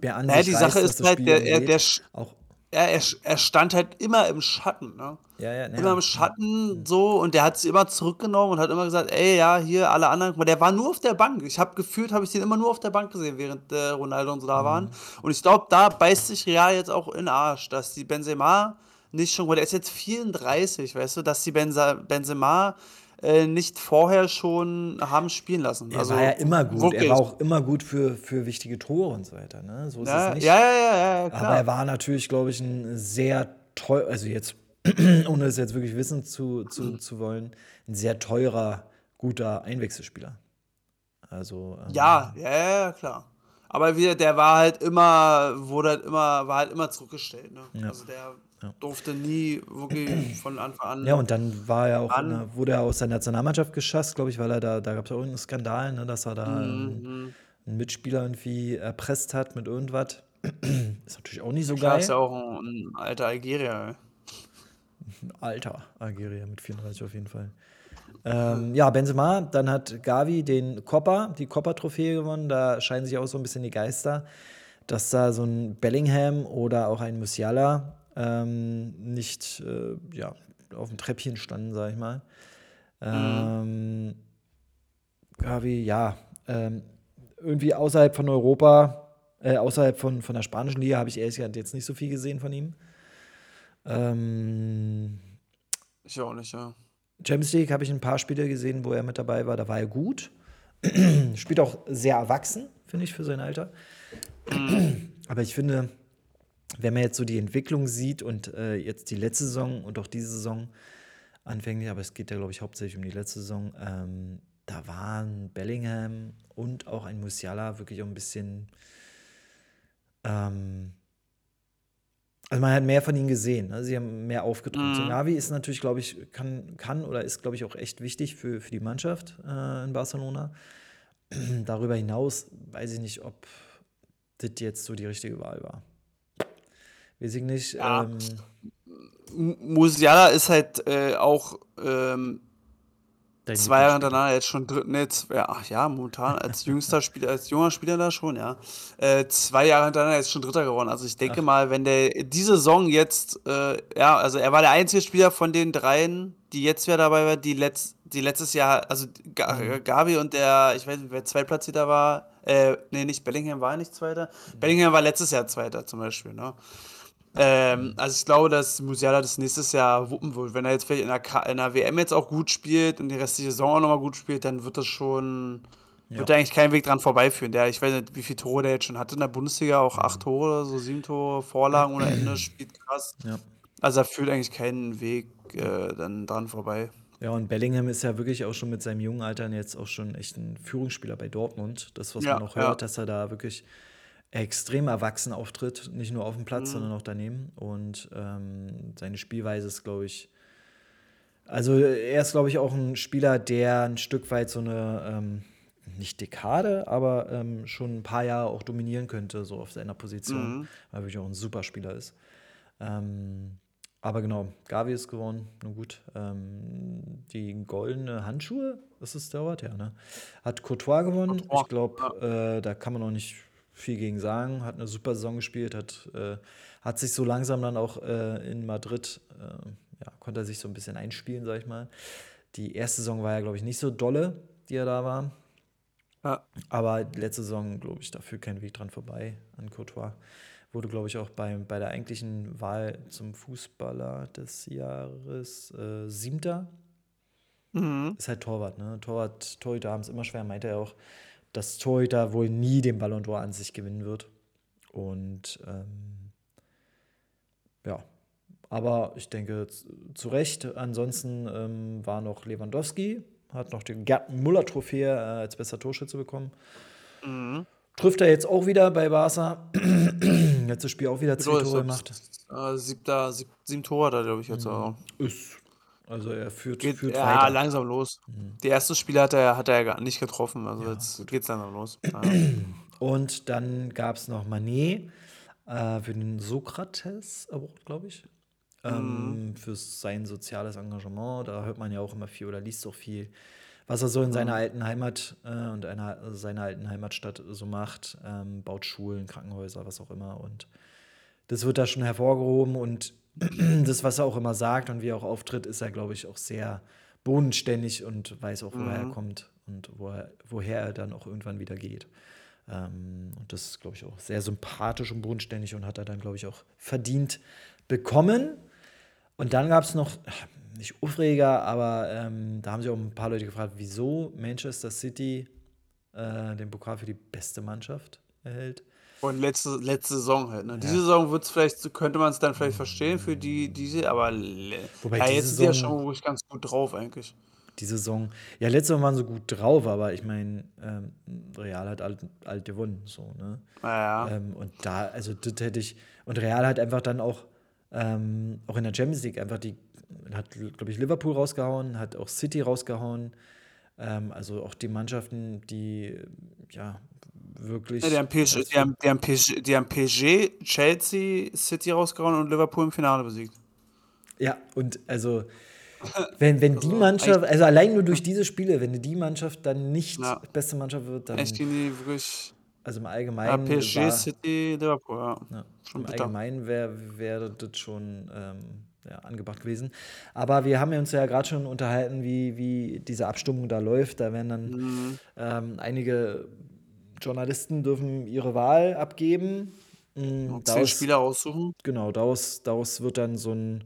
mehr an Naja, die Sache ist halt, Spiel der, er, der, sch- auch, Ja, er, er stand halt immer im Schatten, ne? Ja, ja, Immer ja. im Schatten so und der hat sich immer zurückgenommen und hat immer gesagt, ey, ja, hier alle anderen, der war nur auf der Bank. Ich habe gefühlt, habe ich den immer nur auf der Bank gesehen, während äh, Ronaldo und so da waren. Und ich glaube, da beißt sich Real jetzt auch in den Arsch, dass die Benzema nicht schon, weil der ist jetzt 34, weißt du, dass die Benza, Benzema äh, nicht vorher schon haben spielen lassen. Er Also war ja immer gut. Er wirklich. war auch immer gut für, für wichtige Tore und so weiter. Ne? So ist Ja, es nicht. ja, ja, ja, ja, Aber klar. er war natürlich, glaube ich, ein sehr teuer, also jetzt, ohne es jetzt wirklich wissen zu, zu, zu wollen, ein sehr teurer, guter Einwechselspieler. Also, ähm, Ja, ja, klar. Aber wir, der war halt immer, wurde halt immer, war halt immer zurückgestellt. Ne? Ja. Also der durfte nie wirklich von Anfang an. Ja, und dann war er auch An- wurde er aus der Nationalmannschaft geschasst, glaube ich, weil er da, da gab es auch irgendeinen Skandal, ne, dass er da Mhm, einen, einen Mitspieler irgendwie erpresst hat mit irgendwas. Ist natürlich auch nicht so Klar, geil. ist ja auch ein, ein alter Algerier. ey. Alter Algerier mit 34 auf jeden Fall. Ähm, ja, Benzema, dann hat Gavi den Coppa, die Coppa-Trophäe gewonnen. Da scheinen sich auch so ein bisschen die Geister, dass da so ein Bellingham oder auch ein Musiala ähm, nicht äh, ja, auf dem Treppchen standen, sag ich mal. Ähm, Gavi, ja, ähm, irgendwie außerhalb von Europa, äh, außerhalb von, von der spanischen Liga habe ich ehrlich gesagt jetzt nicht so viel gesehen von ihm. Ähm, Ich auch nicht, ja. Champions League habe ich ein paar Spiele gesehen, wo er mit dabei war. Da war er gut. Spielt auch sehr erwachsen, finde ich, für sein Alter. Aber ich finde, wenn man jetzt so die Entwicklung sieht und äh, jetzt die letzte Saison und auch diese Saison anfänglich, aber es geht ja, glaube ich, hauptsächlich um die letzte Saison, ähm, da waren Bellingham und auch ein Musiala wirklich auch ein bisschen. Ähm, also man hat mehr von ihnen gesehen. Ne? Sie haben mehr aufgedrückt. So Navi ist natürlich, glaube ich, kann, kann oder ist, glaube ich, auch echt wichtig für, für die Mannschaft äh, in Barcelona. Darüber hinaus weiß ich nicht, ob das jetzt so die richtige Wahl war. Weiß ich nicht. Ja. Ähm, Musiala ist halt äh, auch ähm, zwei Jahre hintereinander jetzt schon dritt, nee, zwei, ach ja, momentan als jüngster Spieler, als junger Spieler da schon, ja. Äh, zwei Jahre hintereinander jetzt schon Dritter geworden. Also ich denke mal, wenn der diese Saison jetzt, äh, ja, also er war der einzige Spieler von den dreien, die jetzt wieder dabei war, die, letzt, die letztes Jahr, also Ga Mhm. Und der, ich weiß nicht, wer Zweitplatzierter war, äh, nee, nicht Bellingham war nicht Zweiter. Mhm. Bellingham war letztes Jahr Zweiter zum Beispiel, ne? Ähm, also ich glaube, dass Musiala das nächstes Jahr wuppen wird. Wenn er jetzt vielleicht in der, K in der WM jetzt auch gut spielt und die restliche Saison auch nochmal gut spielt, dann wird das schon, wird da eigentlich kein Weg dran vorbeiführen. Der, ich weiß nicht, wie viele Tore der jetzt schon hatte in der Bundesliga, auch acht Tore oder so, sieben Tore, Vorlagen ohne Ende, spielt krass. Ja. Also er führt eigentlich keinen Weg äh, dann dran vorbei. Ja, und Bellingham ist ja wirklich auch schon mit seinem jungen Alter jetzt auch schon echt ein Führungsspieler bei Dortmund. Das, was Ja, man auch ja. hört, dass er da wirklich extrem erwachsen auftritt, nicht nur auf dem Mhm. Platz, sondern auch daneben. Und ähm, seine Spielweise ist, glaube ich, also er ist, glaube ich, auch ein Spieler, der ein Stück weit so eine, ähm, nicht Dekade, aber ähm, schon ein paar Jahre auch dominieren könnte, so auf seiner Position, Mhm. weil er wirklich auch ein super Spieler ist. Ähm, aber genau, Gavi ist gewonnen, nun gut. Ähm, die goldene Handschuhe, das ist der Ort, ja, ne? Hat Courtois gewonnen. Courtois, Ich glaube, äh, da kann man auch nicht viel gegen sagen. Hat eine super Saison gespielt, hat, äh, hat sich so langsam dann auch äh, in Madrid, äh, ja, konnte er sich so ein bisschen einspielen, sag ich mal. Die erste Saison war ja, glaube ich, nicht so dolle, die er da war. Ja. Aber die letzte Saison, glaube ich, dafür kein Weg dran vorbei an Courtois. Wurde, glaube ich, auch bei, bei der eigentlichen Wahl zum Fußballer des Jahres äh, siebter. Mhm. Ist halt Torwart, ne? Torwart, Torhüter haben es immer schwer, meinte er auch, dass Torhüter wohl nie den Ballon d'Or an sich gewinnen wird. Und ähm, ja, aber ich denke zu Recht. Ansonsten ähm, war noch Lewandowski, hat noch die Gerd Müller-Trophäe äh, als bester Torschütze bekommen. Mhm. Trifft er jetzt auch wieder bei Barca. Letztes Spiel auch wieder zehn ist Tore gemacht. Äh, siebter, sieb, sieben Tore er, glaube ich, jetzt auch. Ist, also er führt, Geht führt ja, weiter. langsam los. Die ersten Spiele hat er, hat er ja gar nicht getroffen, also jetzt geht's langsam los. Ja. Und dann gab es noch Manet äh, für den Sokrates Award, glaube ich. Ähm, für sein soziales Engagement. Da hört man ja auch immer viel oder liest auch viel, was er so in seiner alten Heimat äh, und einer, seiner alten Heimatstadt so macht. Ähm, baut Schulen, Krankenhäuser, was auch immer. Und das wird da schon hervorgehoben und das, was er auch immer sagt und wie er auch auftritt, ist er, glaube ich, auch sehr bodenständig und weiß auch, woher er Mhm. kommt und woher, woher er dann auch irgendwann wieder geht. Ähm, und das ist, glaube ich, auch sehr sympathisch und bodenständig und hat er dann, glaube ich, auch verdient bekommen. Und dann gab es noch, nicht Aufreger, aber ähm, da haben sich auch ein paar Leute gefragt, wieso Manchester City äh, den Pokal für die beste Mannschaft erhält. Und letzte, letzte Saison halt. Ne? Diese Saison wird's vielleicht, könnte man es dann vielleicht verstehen für die, diese, aber Wobei ja, jetzt die ja schon wirklich ganz gut drauf eigentlich. Die Saison, ja, letzte Saison waren sie gut drauf, aber ich meine, ähm, Real hat alt, alt gewonnen, so, ne? Naja. Ähm, und da, also das hätte ich, und Real hat einfach dann auch, ähm, auch in der Champions League einfach die, hat, glaube ich, Liverpool rausgehauen, hat auch City rausgehauen. Ähm, also auch die Mannschaften, die ja wirklich. Ja, die, haben PSG, die, haben, die, haben PSG, die haben PSG, Chelsea, City rausgehauen und Liverpool im Finale besiegt. Ja, und also, wenn, wenn die Also, Mannschaft, also allein nur durch diese Spiele, wenn die Mannschaft dann nicht Ja. beste Mannschaft wird, dann, Echt die wirklich. also im Ja, Allgemeinen. PSG, war, City, Liverpool, ja. Ja, Im bitter. Allgemeinen wäre wär das schon ähm, ja, angebracht gewesen. Aber wir haben ja uns ja gerade schon unterhalten, wie, wie diese Abstimmung da läuft. Da werden dann Mhm. ähm, einige Journalisten dürfen ihre Wahl abgeben. Mm, Und zehn Daraus, Spieler aussuchen. genau, daraus, daraus wird dann so ein,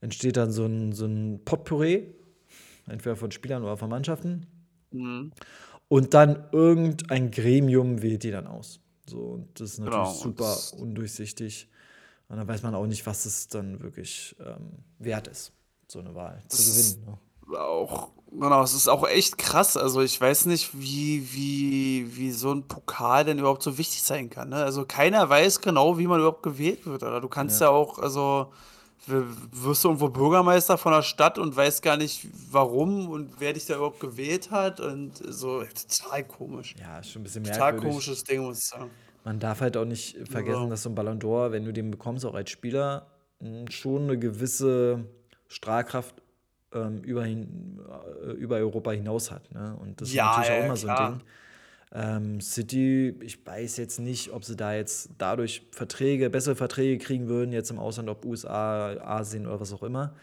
entsteht dann so ein, so ein Potpourri, entweder von Spielern oder von Mannschaften. Mhm. Und dann irgendein Gremium wählt die dann aus. So, und das ist natürlich Genau, super undurchsichtig. Und dann weiß man auch nicht, was es dann wirklich ähm, wert ist, so eine Wahl zu gewinnen. Ne? auch, genau, es ist auch echt krass. Also ich weiß nicht, wie, wie, wie so ein Pokal denn überhaupt so wichtig sein kann. Ne? Also keiner weiß genau, wie man überhaupt gewählt wird. Oder du kannst ja, auch, also wirst du irgendwo Bürgermeister von der Stadt und weißt gar nicht, warum und wer dich da überhaupt gewählt hat. Und so total komisch. Ja, schon ein bisschen Total merkwürdig. komisches Ding, muss ich sagen. Man darf halt auch nicht vergessen, Ja. dass so ein Ballon d'Or, wenn du den bekommst, auch als Spieler, schon eine gewisse Strahlkraft ähm, über, hin, äh, über Europa hinaus hat. Ne? Und das Ja, ist natürlich ja, auch immer so ein klar. Ding. Ähm, City, ich weiß jetzt nicht, ob sie da jetzt dadurch Verträge, bessere Verträge kriegen würden, jetzt im Ausland, ob USA, Asien oder was auch immer.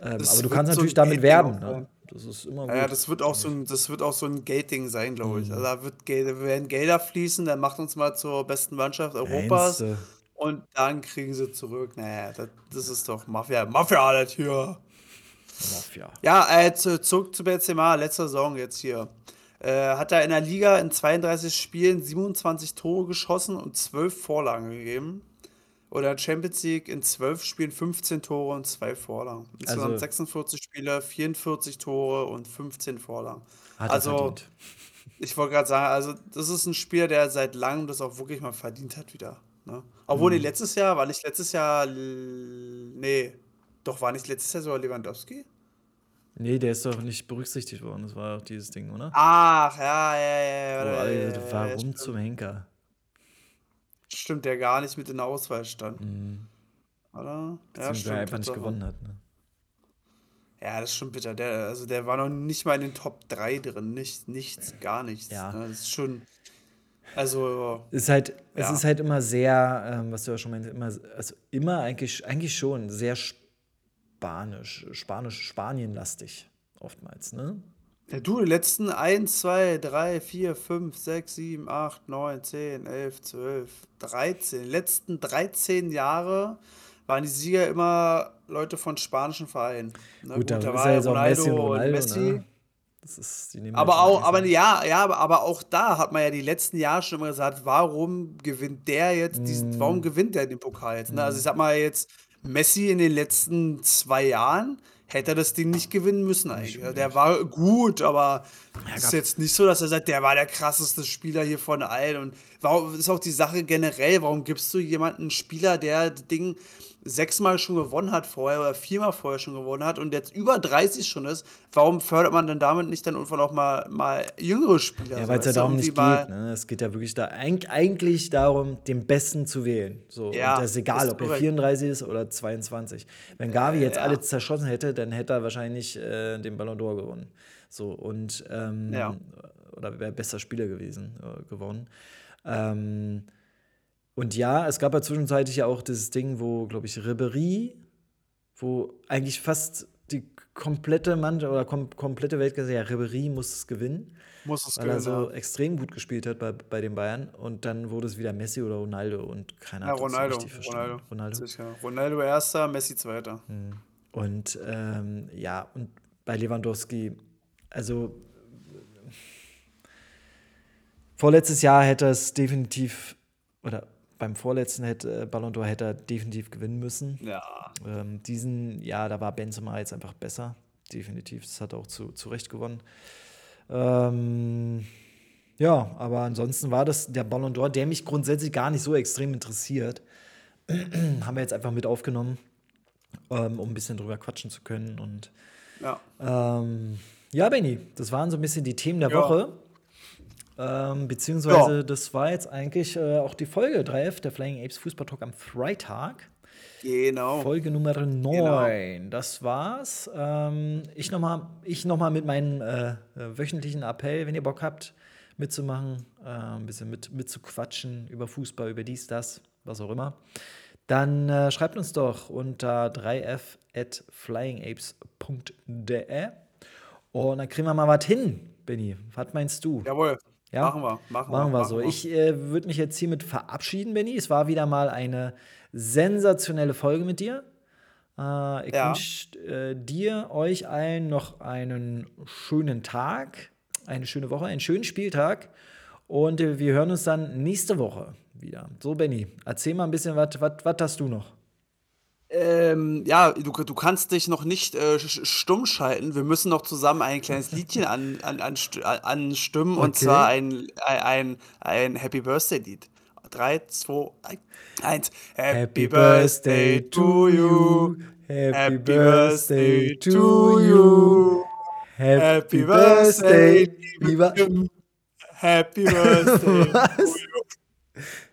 Ähm, aber du kannst so natürlich damit werben. Ne? Das ist immer Ja, ja, gut. das wird auch so ein, das wird auch so ein Geldding sein, glaube Mhm. ich. Also da wird werden Gelder fließen, dann macht uns mal zur besten Mannschaft Europas Meinst und dann kriegen sie zurück. Naja, das, das ist doch Mafia. Mafia alles hier. Mafia. Ja, äh, zu- zurück zu Benzema, letzte Saison jetzt hier. Äh, hat er in der Liga in 32 Spielen 27 Tore geschossen und 12 Vorlagen gegeben. Oder Champions League in 12 Spielen 15 Tore und 2 Vorlagen. Insgesamt Also- 46 Spiele, 44 Tore und 15 Vorlagen. Also, er verdient. Ich wollte gerade sagen, also das ist ein Spieler, der seit langem das auch wirklich mal verdient hat wieder. Ne? Obwohl, nee, Mhm. letztes Jahr, war nicht letztes Jahr, nee, doch war nicht letztes Jahr sogar Lewandowski? Nee, der ist doch nicht berücksichtigt worden. Das war doch dieses Ding, oder? Ach, ja, ja, ja, ja, ja, gesagt, ja, warum stimmt. zum Henker? Stimmt, der gar nicht mit in der Auswahl stand, Mhm. oder? Ja, stimmt. einfach nicht gewonnen hat. Ne? Ja, das ist schon bitter. Der, also der war noch nicht mal in den Top 3 drin. Nicht, nichts, gar nichts. Ja. Ne? Das ist schon. Also, Ist halt, es Ja. ist halt immer sehr, ähm, was du ja schon meintest, immer, also immer eigentlich, eigentlich schon sehr spanisch, spanisch, Spanienlastig oftmals, ne? ja, du, die letzten 1, 2, 3, 4, 5, 6, 7, 8, 9, 10, 11, 12, 13. Die letzten 13 Jahre waren die Sieger immer Leute von spanischen Vereinen. Na Gut, da ist war ja jetzt auch Messi und Ronaldo, Messi. ne? Das ist, die nehmen Aber auch, aber langsam. ja, ja, aber, aber auch da hat man ja die letzten Jahre schon immer gesagt, warum gewinnt der jetzt diesen, Mm. warum gewinnt der den Pokal jetzt? Ne? Also ich sag mal jetzt, Messi in den letzten zwei Jahren hätte er das Ding nicht gewinnen müssen eigentlich. Der war gut, aber es ist jetzt nicht so, dass er sagt, der war der krasseste Spieler hier von allen. Und warum ist auch die Sache generell, warum gibst du jemanden einen Spieler, der das Ding sechsmal schon gewonnen hat vorher oder viermal vorher schon gewonnen hat und jetzt über 30 schon ist, warum fördert man denn damit nicht dann irgendwann auch mal, mal jüngere Spieler? Ja, weil es ja darum nicht geht. Ne? Es geht ja wirklich da eig eigentlich darum, den Besten zu wählen. So, Ja, und das ist egal, ist ob er korrekt. 34 ist oder 22. Wenn Gavi jetzt ja. alle zerschossen hätte, dann hätte er wahrscheinlich äh, den Ballon d'Or gewonnen. So, und ähm, Ja. oder wäre bester Spieler gewesen, äh, gewonnen. Ähm, Und ja, es gab ja zwischenzeitlich ja auch dieses Ding, wo, glaube ich, Ribery, wo eigentlich fast die komplette Mannschaft oder kom komplette Welt gesagt hat, ja, Ribery muss es gewinnen, Muss es weil er gewinnen. so extrem gut gespielt hat bei, bei den Bayern. Und dann wurde es wieder Messi oder Ronaldo und keiner Ja, hat Ronaldo. richtig verstanden. Ronaldo. Ronaldo. Sicher. Ronaldo erster, Messi zweiter. Und ähm, ja, und bei Lewandowski, also vorletztes Jahr hätte es definitiv, oder beim vorletzten hätte, äh, Ballon d'Or hätte er definitiv gewinnen müssen. Ja. Ähm, diesen Jahr, da war Benzema jetzt einfach besser, definitiv. Das hat er auch zu, zu Recht gewonnen. Ähm, ja, aber ansonsten war das der Ballon d'Or, der mich grundsätzlich gar nicht so extrem interessiert. Haben wir jetzt einfach mit aufgenommen, ähm, um ein bisschen drüber quatschen zu können. Und Ja. ähm, ja, Benny, das waren so ein bisschen die Themen der Ja. Woche. Ähm, beziehungsweise, Ja. das war jetzt eigentlich äh, auch die Folge 3F, der Flying Apes Fußball Talk am Freitag. Genau. Folge Nummer 9. Das war's. Ähm, ich nochmal ich noch mal mit meinem äh, äh, wöchentlichen Appell, wenn ihr Bock habt, mitzumachen, äh, ein bisschen mit, mitzuquatschen über Fußball, über dies, das, was auch immer. Dann äh, schreibt uns doch unter 3f at flyingapes.de und dann kriegen wir mal was hin, Benny. Was meinst du? Jawohl. Ja? Machen wir. Machen, Machen wir so. wir. Ich äh, würde mich jetzt hiermit verabschieden, Benny. Es war wieder mal eine sensationelle Folge mit dir. Äh, ich Ja. wünsche äh, dir, euch allen noch einen schönen Tag, eine schöne Woche, einen schönen Spieltag. Und äh, wir hören uns dann nächste Woche wieder. So, Benny, erzähl mal ein bisschen, was hast du noch? Ähm, ja, du, du kannst dich noch nicht äh, stumm schalten. Wir müssen noch zusammen ein kleines Liedchen an, an, an, anstimmen und Okay. zwar ein, ein, ein, ein Happy Birthday Lied. 3, 2, 1. Happy Birthday to you. Happy Birthday to you. Happy Birthday, lieber. Happy Birthday. Was?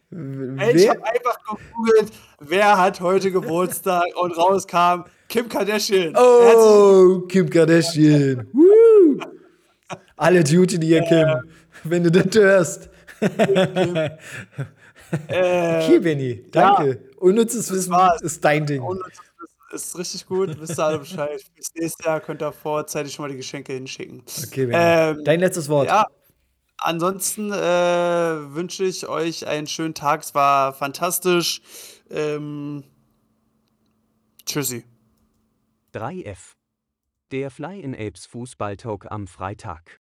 Ey, ich Wer? habe einfach gegoogelt, wer hat heute Geburtstag und rauskam Kim Kardashian. Oh, Kim Kardashian. Woo. Alle Duty dir, Kim. Wenn du das hörst. Äh, Okay, Benny. Danke. Unnützes Wissen war's. ist dein Ding. und das ist richtig gut, wisst ihr alle Bescheid. Bis nächstes Jahr könnt ihr vorzeitig schon mal die Geschenke hinschicken. Okay, Benny. Ähm, dein letztes Wort. Ja, ansonsten äh, wünsche ich euch einen schönen Tag. Es war fantastisch. Ähm, tschüssi. 3F. Der Fly in Apes Fußball Talk am Freitag.